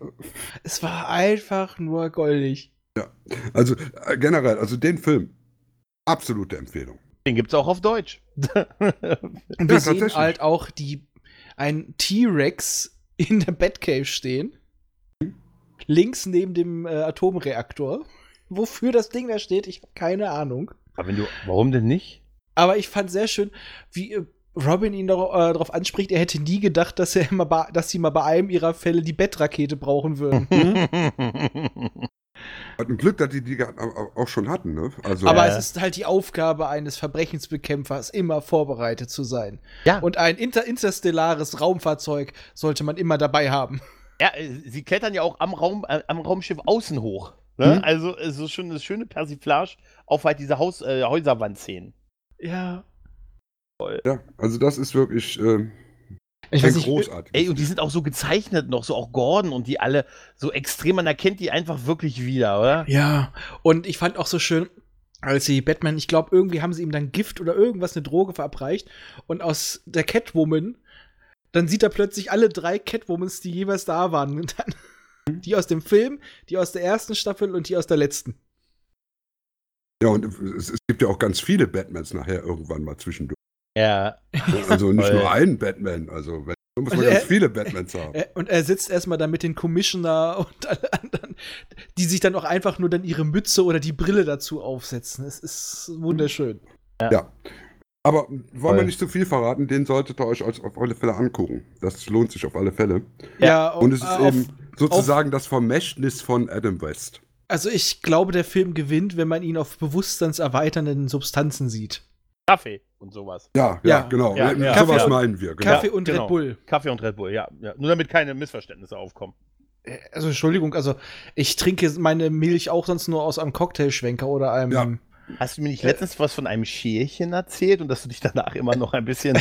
Es war einfach nur goldig. also äh, generell, also den Film, absolute Empfehlung. Den gibt's auch auf Deutsch. Und wir Ja, sehen halt auch die, ein T-Rex in der Batcave stehen. Links neben dem äh, Atomreaktor. Wofür das Ding da steht, ich habe keine Ahnung. Aber wenn du, warum denn nicht? Aber ich fand sehr schön, wie äh, Robin ihn darauf äh, darauf anspricht, er hätte nie gedacht, dass, er bei, dass sie mal bei einem ihrer Fälle die Bettrakete brauchen würden. Hat ein Glück, dass die die auch schon hatten, ne? Also, Aber es ist halt die Aufgabe eines Verbrechensbekämpfers, immer vorbereitet zu sein. Ja. Und ein inter interstellares Raumfahrzeug sollte man immer dabei haben. Ja, äh, sie klettern ja auch am, Raum, äh, am Raumschiff außen hoch. Ne? Mhm. Also es ist schon eine schöne Persiflage auf halt diese Haus, äh, Häuserwand-Szenen. Ja. ja, also das ist wirklich äh, Ich ein weiß nicht. Ey, und die sind auch so gezeichnet noch, so auch Gordon und die alle so extrem, man erkennt die einfach wirklich wieder, oder? Ja, und ich fand auch so schön, als sie Batman, ich glaube, irgendwie haben sie ihm dann Gift oder irgendwas, eine Droge verabreicht. Und aus der Catwoman, dann sieht er plötzlich alle drei Catwomans, die jeweils da waren. Und dann die aus dem Film, die aus der ersten Staffel und die aus der letzten. Ja, und es, es gibt ja auch ganz viele Batmans nachher irgendwann mal zwischendurch. Ja. Also nicht Voll. nur einen Batman, also wenn, da muss man ganz er- viele Batmans haben. Äh, Und er sitzt erstmal da mit den Commissioner und alle anderen, die sich dann auch einfach nur dann ihre Mütze oder die Brille dazu aufsetzen. Es ist wunderschön. Ja. Aber wollen Voll. wir nicht zu viel verraten, den solltet ihr euch auf alle Fälle angucken. Das lohnt sich auf alle Fälle. Ja, Und es ist auf- eben sozusagen das Vermächtnis von Adam West. Also ich glaube, der Film gewinnt, wenn man ihn auf bewusstseinserweiternden Substanzen sieht. Kaffee und sowas. Ja, ja, Ja. genau. Ja, ja. Sowas Kaffee- meinen wir. Genau. Kaffee und genau. Red Bull. Kaffee und Red Bull, ja. ja. Nur damit keine Missverständnisse aufkommen. Äh, Also Entschuldigung, also ich trinke meine Milch auch sonst nur aus einem Cocktailschwenker oder einem. Ja. Hast du mir nicht letztens was von einem Schälchen erzählt und dass du dich danach immer noch ein bisschen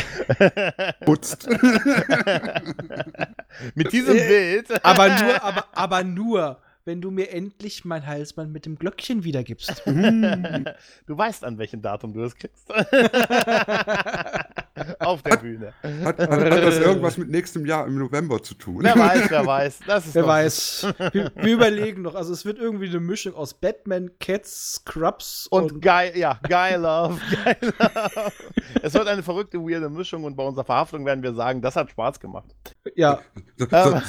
Putzt. mit diesem Äh, Bild. Aber nur, aber, aber nur, wenn du mir endlich mein Halsband mit dem Glöckchen wiedergibst. Du weißt, an welchem Datum du es kriegst. Auf der Bühne. Hat, hat, hat das irgendwas mit nächstem Jahr im November zu tun? Wer weiß, wer weiß. Das ist Wer weiß. Wir, wir überlegen noch. Also es wird irgendwie eine Mischung aus Batman, Cats, Scrubs Und und, geil, ja, geil Love, geil Love. Es wird eine verrückte, weirde Mischung und bei unserer Verhaftung werden wir sagen, das hat Spaß gemacht. ja. So, so,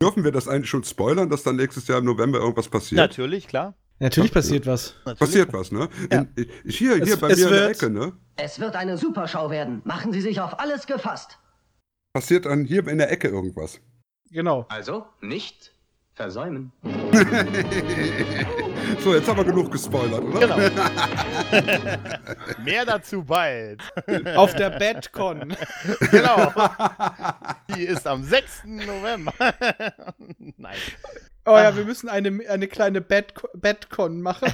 dürfen wir das eigentlich schon spoilern, dass dann nächstes Jahr im November irgendwas passiert? Natürlich, klar. Natürlich passiert was. Natürlich. Passiert was, ne? Ja. In, ich, hier, hier Es- bei es mir in der Ecke, ne? Es wird eine Superschau werden. Machen Sie sich auf alles gefasst. Passiert dann hier in der Ecke irgendwas. Genau. Also nicht versäumen. so, jetzt haben wir genug gespoilert, oder? Genau. Mehr dazu bald. Auf der Batcon. genau. Die ist am 6. November. Nein. Oh ja, wir müssen eine, eine kleine Batco- Batcon machen.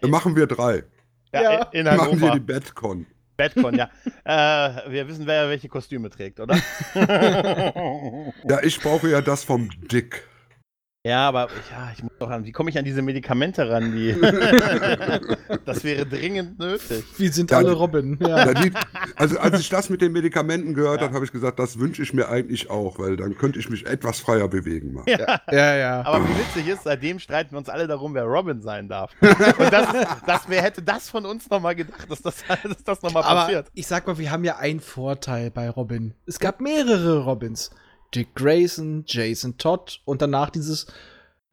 Dann machen wir drei. Ja, Ja. in Dann machen wir Hannover. die Batcon. Batcon, ja. Äh, wir wissen, wer welche Kostüme trägt, oder? Ja, ich brauche ja das vom Dick. Ja, aber ja, ich muss doch an. Wie komme ich an diese Medikamente ran? Die das wäre dringend nötig. Wir sind Ja, alle Robin. Ja, Ja. die, also als ich das mit den Medikamenten gehört Ja. habe, habe ich gesagt, das wünsche ich mir eigentlich auch, weil dann könnte ich mich etwas freier bewegen. Mal. ja, ja. Aber wie witzig ist, seitdem streiten wir uns alle darum, wer Robin sein darf. Und das, das wer hätte das von uns nochmal gedacht, dass das, dass das nochmal Aber passiert. ich sag mal, wir haben ja einen Vorteil bei Robin. Es gab mehrere Robins. Dick Grayson, Jason Todd und danach dieses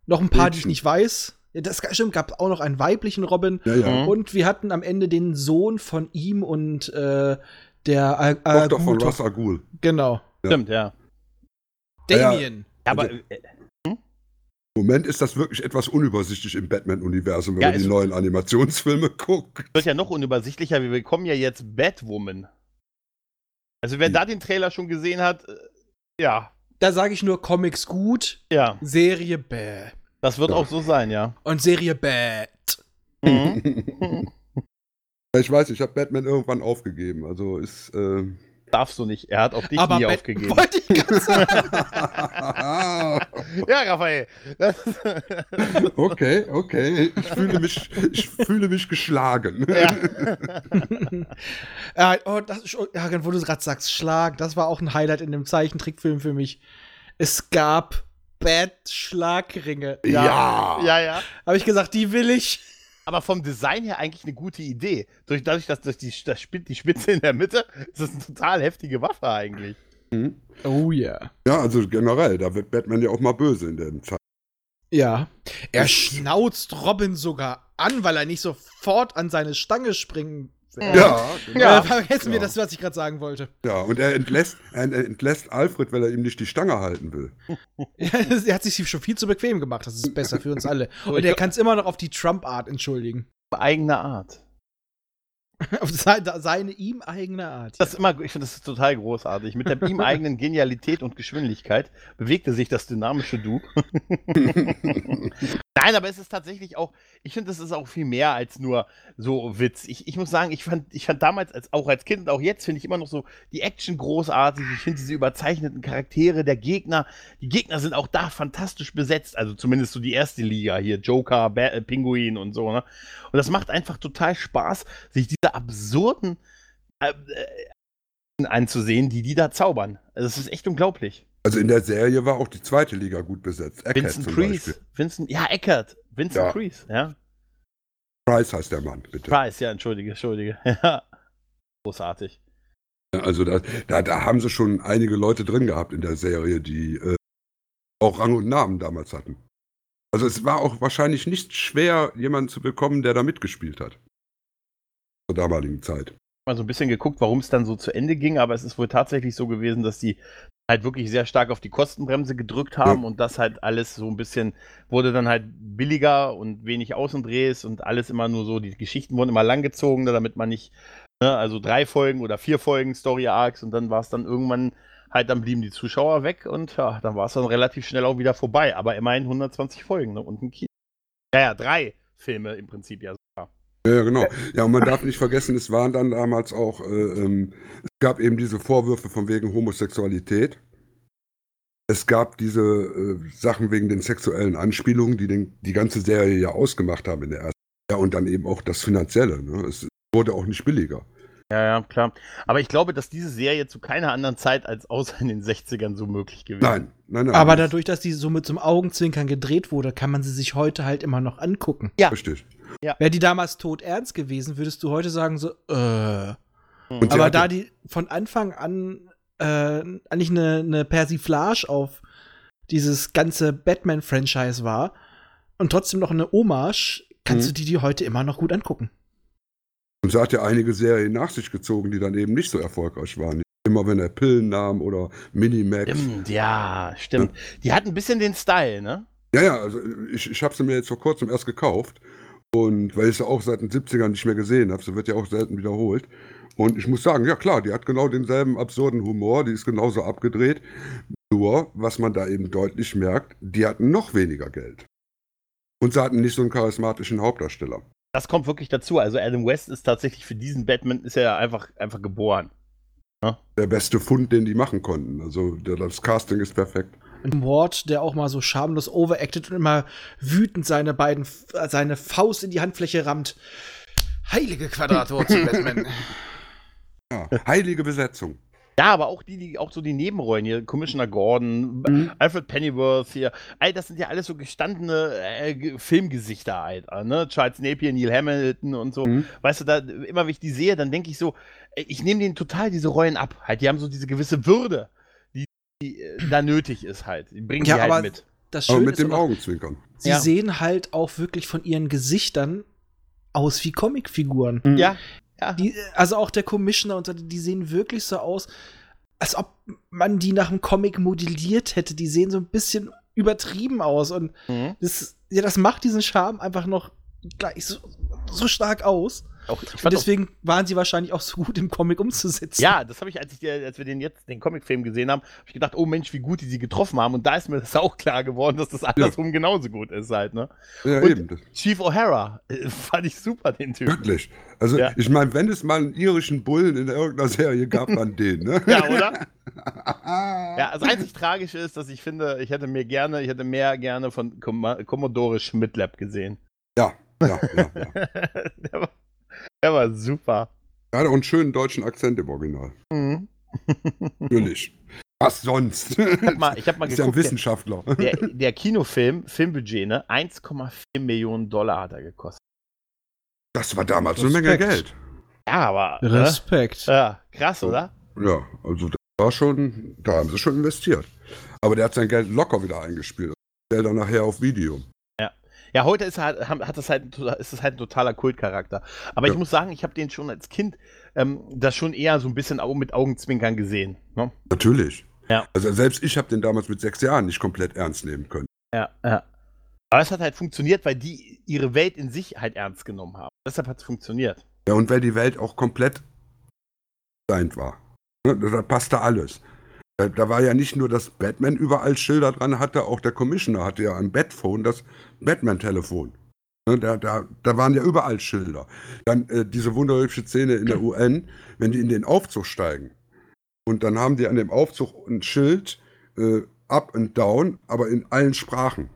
noch ein paar, die ich Mädchen. nicht weiß. Das stimmt, gab auch noch einen weiblichen Robin. Ja, ja. Mhm. Und wir hatten am Ende den Sohn von ihm und äh, der Al Al Tochter von Ra's al Ghul. Genau. Ja. Stimmt, ja. Ja, Damien. Aber Also- äh, Im Moment ist das wirklich etwas unübersichtlich im Batman-Universum, wenn Ja, man die neuen Animationsfilme guckt. wird ja noch unübersichtlicher. Wir bekommen ja jetzt Batwoman. Also wer Hm. da den Trailer schon gesehen hat, äh, ja, Da sage ich nur Comics gut, ja, Serie bäh. das wird Ja. auch so sein, ja. Und Serie bad. Mhm. Ich weiß, ich habe Batman irgendwann aufgegeben. Also ist. Äh, Darfst du nicht. Er hat auch dich Aber nie Bat- aufgegeben. Wollte ich sagen. Ja, Raphael. Okay, okay. Ich fühle mich, ich fühle mich geschlagen. ja. ja, oh, das ist, ja, wo du gerade sagst, Schlag, das war auch ein Highlight in dem Zeichentrickfilm für mich. Es gab Bad-Schlagringe. Ja. ja, ja. Habe ich gesagt, die will ich. Aber vom Design her eigentlich eine gute Idee. Durch, dadurch, dass durch die, das die Spitze in der Mitte, ist das eine total heftige Waffe eigentlich. Mhm. Oh ja. Ja, also generell, da wird Batman ja auch mal böse in der Zeit. Ja. Er schnauzt Robin sogar an, weil er nicht sofort an seine Stange springen will. Ja, Ja, vergessen wir Ja. das, was ich gerade sagen wollte. ja, und er entlässt, er entlässt Alfred, weil er ihm nicht die Stange halten will. Ja, das- er hat sich schon viel zu bequem gemacht. Das ist besser für uns alle. Und er kann es immer noch auf die Trump-Art entschuldigen. Eigene Art. Auf seine, seine ihm eigene Art. Das ist immer, ich finde das ist total großartig. Mit der ihm eigenen Genialität und Geschwindigkeit bewegte sich das dynamische Du. Nein, aber es ist tatsächlich auch, ich finde, das ist auch viel mehr als nur so Witz. Ich, ich muss sagen, ich fand, ich fand damals, als, auch als Kind und auch jetzt, finde ich immer noch so die Action großartig. Ich finde diese überzeichneten Charaktere der Gegner, die Gegner sind auch da fantastisch besetzt. Also zumindest so die erste Liga hier, Joker, ba äh, Pinguin und so. Ne? Und das macht einfach total Spaß, sich diese absurden äh, äh, anzusehen, die die da zaubern. Also es ist echt unglaublich. Also in der Serie war auch die zweite Liga gut besetzt. Eckert Vincent Beispiel. Vincent, ja, Eckert, Vincent Ja. Price, ja. Price heißt der Mann, bitte. Price, ja, entschuldige, entschuldige. Ja. Großartig. Also da, da, da haben sie schon einige Leute drin gehabt in der Serie, die äh, auch Rang und Namen damals hatten. Also es war auch wahrscheinlich nicht schwer, jemanden zu bekommen, der da mitgespielt hat. Zur damaligen Zeit. Mal so ein bisschen geguckt, warum es dann so zu Ende ging, aber es ist wohl tatsächlich so gewesen, dass die halt wirklich sehr stark auf die Kostenbremse gedrückt haben Ja. und das halt alles so ein bisschen wurde dann halt billiger und wenig Außendrehs und alles immer nur so, die Geschichten wurden immer langgezogen, damit man nicht, ne, also drei Folgen oder vier Folgen Story Arcs und dann war es dann irgendwann halt, dann blieben die Zuschauer weg und ja, dann war es dann relativ schnell auch wieder vorbei, aber immerhin 120 Folgen ne, und ein Kino. Ja, ja, drei Filme im Prinzip ja sogar. Ja, ja, genau. Ja, und man darf nicht vergessen, es waren dann damals auch, äh, ähm, es gab eben diese Vorwürfe von wegen Homosexualität. Es gab diese äh, Sachen wegen den sexuellen Anspielungen, die den, die ganze Serie ja ausgemacht haben in der ersten. Ja, und dann eben auch das Finanzielle. Ne? Es wurde auch nicht billiger. Ja, ja, klar. Aber ich glaube, dass diese Serie zu keiner anderen Zeit als außer in den 60ern so möglich gewesen Nein, nein, nein. Aber dadurch, dass die so mit so einem Augenzwinkern gedreht wurde, kann man sie sich heute halt immer noch angucken. Ja. Richtig. Wäre die damals tot ernst gewesen, würdest du heute sagen so, äh. Und Aber da die von Anfang an äh, eigentlich eine, eine Persiflage auf dieses ganze Batman-Franchise war und trotzdem noch eine Hommage, kannst Mhm. du die die heute immer noch gut angucken. Und sie hat ja einige Serien nach sich gezogen, die dann eben nicht so erfolgreich waren. Immer wenn er Pillen nahm oder Minimax. Stimmt, ja, stimmt. Die hat ein bisschen den Style, ne? Ja, ja, also ich, ich habe sie mir jetzt vor kurzem erst gekauft. Und weil ich sie auch seit den 70ern nicht mehr gesehen habe, sie wird ja auch selten wiederholt. Und ich muss sagen, ja klar, die hat genau denselben absurden Humor, die ist genauso abgedreht. Nur, was man da eben deutlich merkt, die hatten noch weniger Geld. Und sie hatten nicht so einen charismatischen Hauptdarsteller. Das kommt wirklich dazu. Also Adam West ist tatsächlich für diesen Batman ist er ja einfach, einfach geboren. Der beste Fund, den die machen konnten. Also das Casting ist perfekt. Ein Ward, der auch mal so schamlos overacted und immer wütend seine beiden, äh, seine Faust in die Handfläche rammt. Heilige Quadratwurzel, Batman. Ja, heilige Besetzung. Ja, aber auch die, die auch so die Nebenrollen hier, Commissioner Gordon, Mhm. Alfred Pennyworth hier, ey, das sind ja alles so gestandene äh, Ge- Filmgesichter, Alter, ne? Charles Napier, Neil Hamilton und so. Mhm. Weißt du, da immer wenn ich die sehe, dann denke ich so, ey, ich nehme denen total diese Rollen ab. Halt, die haben so diese gewisse Würde, die, äh, da nötig ist halt. Die bringen Ja, die halt aber mit. Das Aber mit dem Augenzwinkern. sie Ja. sehen halt auch wirklich von ihren Gesichtern aus wie Comicfiguren. Ja, ja. Die, also auch der Commissioner und so, die sehen wirklich so aus, als ob man die nach einem Comic modelliert hätte. Die sehen so ein bisschen übertrieben aus und Mhm. das, ja, das macht diesen Charme einfach noch gleich so, so stark aus. Auch, Und fand auch, deswegen waren sie wahrscheinlich auch so gut im Comic umzusetzen. ja, das habe ich, als ich als wir den jetzt, den Comicfilm gesehen haben, habe ich gedacht, oh Mensch, wie gut die sie getroffen haben. Und da ist mir das auch klar geworden, dass das andersrum genauso gut ist halt, ne? Ja, Und- eben. Chief O'Hara, äh, fand ich super, den Typ. wirklich. Also, Ja. ich meine, wenn es mal einen irischen Bullen in irgendeiner Serie gab, dann den, ne? Ja, oder? Ja, das einzig Tragische ist, dass ich finde, ich hätte mir gerne, ich hätte mehr gerne von Com Commodore Schmidlab gesehen. Ja, ja, ja. ja. der, war, der war super. Er hat auch einen schönen deutschen Akzent im Original. Mhm. Natürlich. Was sonst? Ich hab mal, ich hab mal ist ja ein geguckt, der, Wissenschaftler. der, der Kinofilm, Filmbudget, ne, 1,4 Millionen Dollar hat er gekostet. Das war damals eine Menge Respekt. Geld. Ja, aber. Ne? Respekt. Ja, krass, oder? Ja, also War schon, da haben sie schon investiert. Aber der hat sein Geld locker wieder eingespielt. Stellt dann nachher auf Video. Ja, heute ist, halt, hat das halt, ist das halt ein totaler Kultcharakter. Aber ich Ja. muss sagen, ich habe den schon als Kind ähm, das schon eher so ein bisschen mit Augenzwinkern gesehen. Ne? Natürlich. Ja. Also selbst ich habe den damals mit sechs Jahren nicht komplett ernst nehmen können. Ja, ja. Aber es hat halt funktioniert, weil die ihre Welt in sich halt ernst genommen haben. Deshalb hat es funktioniert. Ja, und weil die Welt auch komplett designt war. Ne, da passte alles. Da, da war ja nicht nur, dass Batman überall Schilder dran hatte, auch der Commissioner hatte ja am Batphone das Batman-Telefon. Ne, Da, da, da waren ja überall Schilder. Dann äh, diese wunderhübsche Szene in der UN, wenn die in den Aufzug steigen. Und dann haben die an dem Aufzug ein Schild, äh, up and down, aber in allen Sprachen.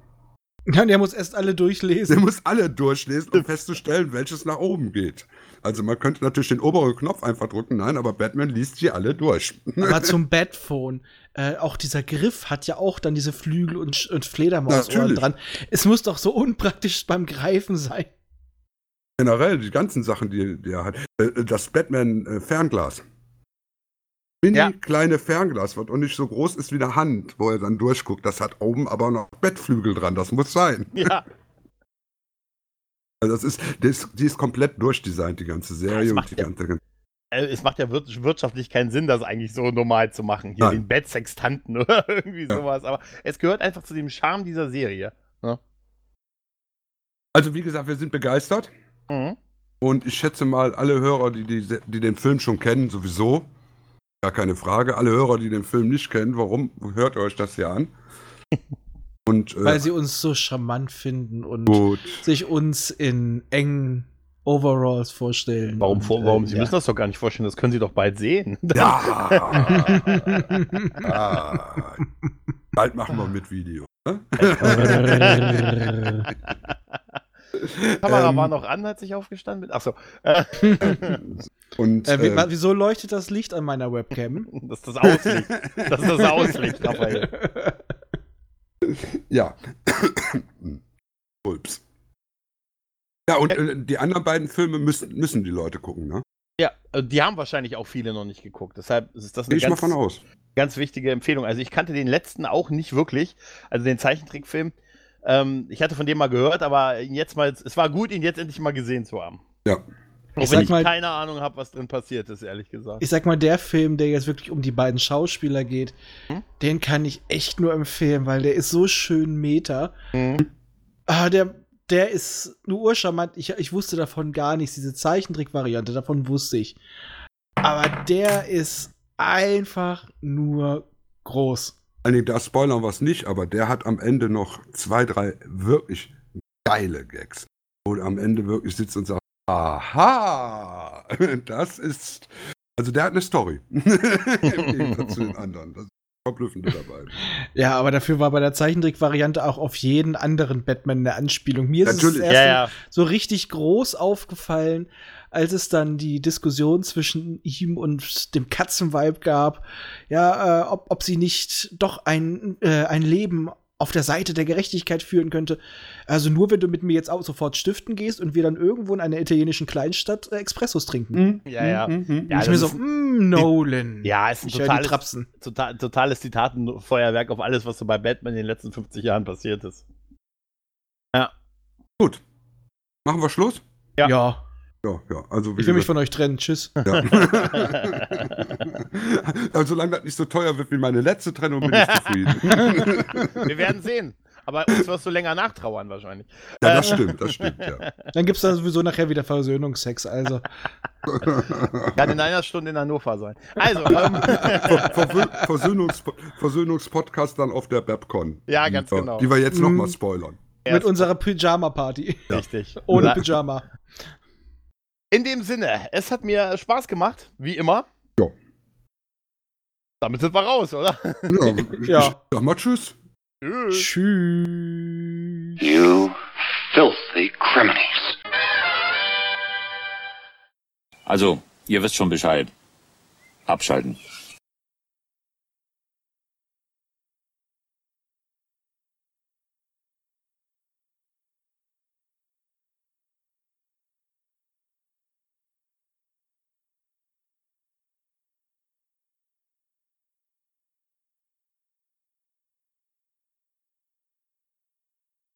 Ja, der muss erst alle Der durchlesen. muss alle durchlesen, um festzustellen, welches nach oben geht. Also man könnte natürlich den oberen Knopf einfach drücken, nein, aber Batman liest sie alle durch. Aber zum Batphone, äh, auch dieser Griff hat ja auch dann diese Flügel und, und Fledermausohren dran. Es muss doch so unpraktisch beim Greifen sein. Generell die ganzen Sachen, die, die er hat. Äh, Das Batman-Fernglas. Mini Ja. kleine Fernglas, was auch nicht so groß ist wie eine Hand, wo er dann durchguckt. Das hat oben aber noch Bettflügel dran, das muss sein. Ja, Also das ist, das, die ist komplett durchdesignt, die ganze Ja, Serie es und macht die ja- ganze. äh, es macht ja wir- wirtschaftlich keinen Sinn, das eigentlich so normal zu machen. Hier Nein. den Bettsextanten oder irgendwie Ja. sowas. Aber es gehört einfach zu dem Charme dieser Serie. Also wie gesagt, wir sind begeistert. Mhm. Und ich schätze mal, alle Hörer, die, die, die den Film schon kennen, sowieso, gar keine Frage. Alle Hörer, die den Film nicht kennen, warum hört ihr euch das hier an? Und äh, Weil sie uns so charmant finden und gut. sich uns in engen Overalls vorstellen. Warum, und, vor, warum? äh, Sie ja. müssen das doch gar nicht vorstellen, das können Sie doch bald sehen. Ja! ah, bald machen wir mit Video. Ne? Die Kamera Ähm, war noch an, hat sich aufgestanden. Achso. Äh, Und Äh, wie, äh, wieso leuchtet das Licht an meiner Webcam? das ist das Auslicht. Das ist das Auslicht, Raphael. Ja. Ulps. Ja, und äh, die anderen beiden Filme müssen, müssen die Leute gucken, ne? Ja, äh, die haben wahrscheinlich auch viele noch nicht geguckt. Deshalb ist das Gehe eine ich mal ganz, von aus. ganz wichtige Empfehlung. Also ich kannte den letzten auch nicht wirklich, also den Zeichentrickfilm. Ähm, ich hatte von dem mal gehört, aber jetzt mal, es war gut, ihn jetzt endlich mal gesehen zu haben. Ja. Ich wenn sag ich mal- keine Ahnung habe, was drin passiert ist, ehrlich gesagt. Ich sag mal, der Film, der jetzt wirklich um die beiden Schauspieler geht, Hm? den kann ich echt nur empfehlen, weil der ist so schön meta. Mhm. Ah, der, der ist nur urcharmant. Ich, ich wusste davon gar nichts. Diese Zeichentrick-Variante, davon wusste ich. Aber der ist einfach nur groß. Nee, da spoilern wir es nicht, aber der hat am Ende noch zwei, drei wirklich geile Gags. Wo er am Ende wirklich sitzt und sagt, aha, das ist, also der hat eine Story. Im Gegensatz zu den anderen. Das ist verblüffend dabei. Ja, aber dafür war bei der Zeichentrick-Variante auch auf jeden anderen Batman eine Anspielung. Mir ist Natürlich. es erst Ja, ja. so richtig groß aufgefallen, als es dann die Diskussion zwischen ihm und dem Katzenweib gab, ja, äh, ob, ob sie nicht doch ein, äh, ein Leben auf der Seite der Gerechtigkeit führen könnte. Also nur, wenn du mit mir jetzt auch sofort stiften gehst und wir dann irgendwo in einer italienischen Kleinstadt äh, Expressos trinken. Ja, ja. Mhm, mhm. Ja, ich mir das so, ist- mm, Nolan. Ja, ist ein ich totales, Trapsen. total, totales Zitatenfeuerwerk auf alles, was so bei Batman in den letzten 50 Jahren passiert ist. Gut. Machen wir Schluss? Ja. Ja. Ja, ja. Also, Ich will mich von euch trennen. Tschüss. ja. also, solange das nicht so teuer wird wie meine letzte Trennung, bin ich zufrieden. Wir werden sehen. Aber uns wirst du länger nachtrauern wahrscheinlich. ja, das stimmt, das stimmt, ja. Dann gibt's da sowieso nachher wieder Versöhnungsex. Also, Kann in einer Stunde in Hannover sein. Also, ähm, Ver Verwö- Versöhnungs Versöhnungspodcast dann auf der Babcon. Ja, ganz die genau. Die wir jetzt Mhm. nochmal spoilern. mit unserer Pyjama-Party. richtig. Ohne Pyjama. In dem Sinne, es hat mir Spaß gemacht, wie immer. Ja. Damit sind wir raus, oder? Ja, ich, Ja. sag mal Tschüss. Tschüss. Tschüss. You filthy criminals. Also, ihr wisst schon Bescheid. Abschalten.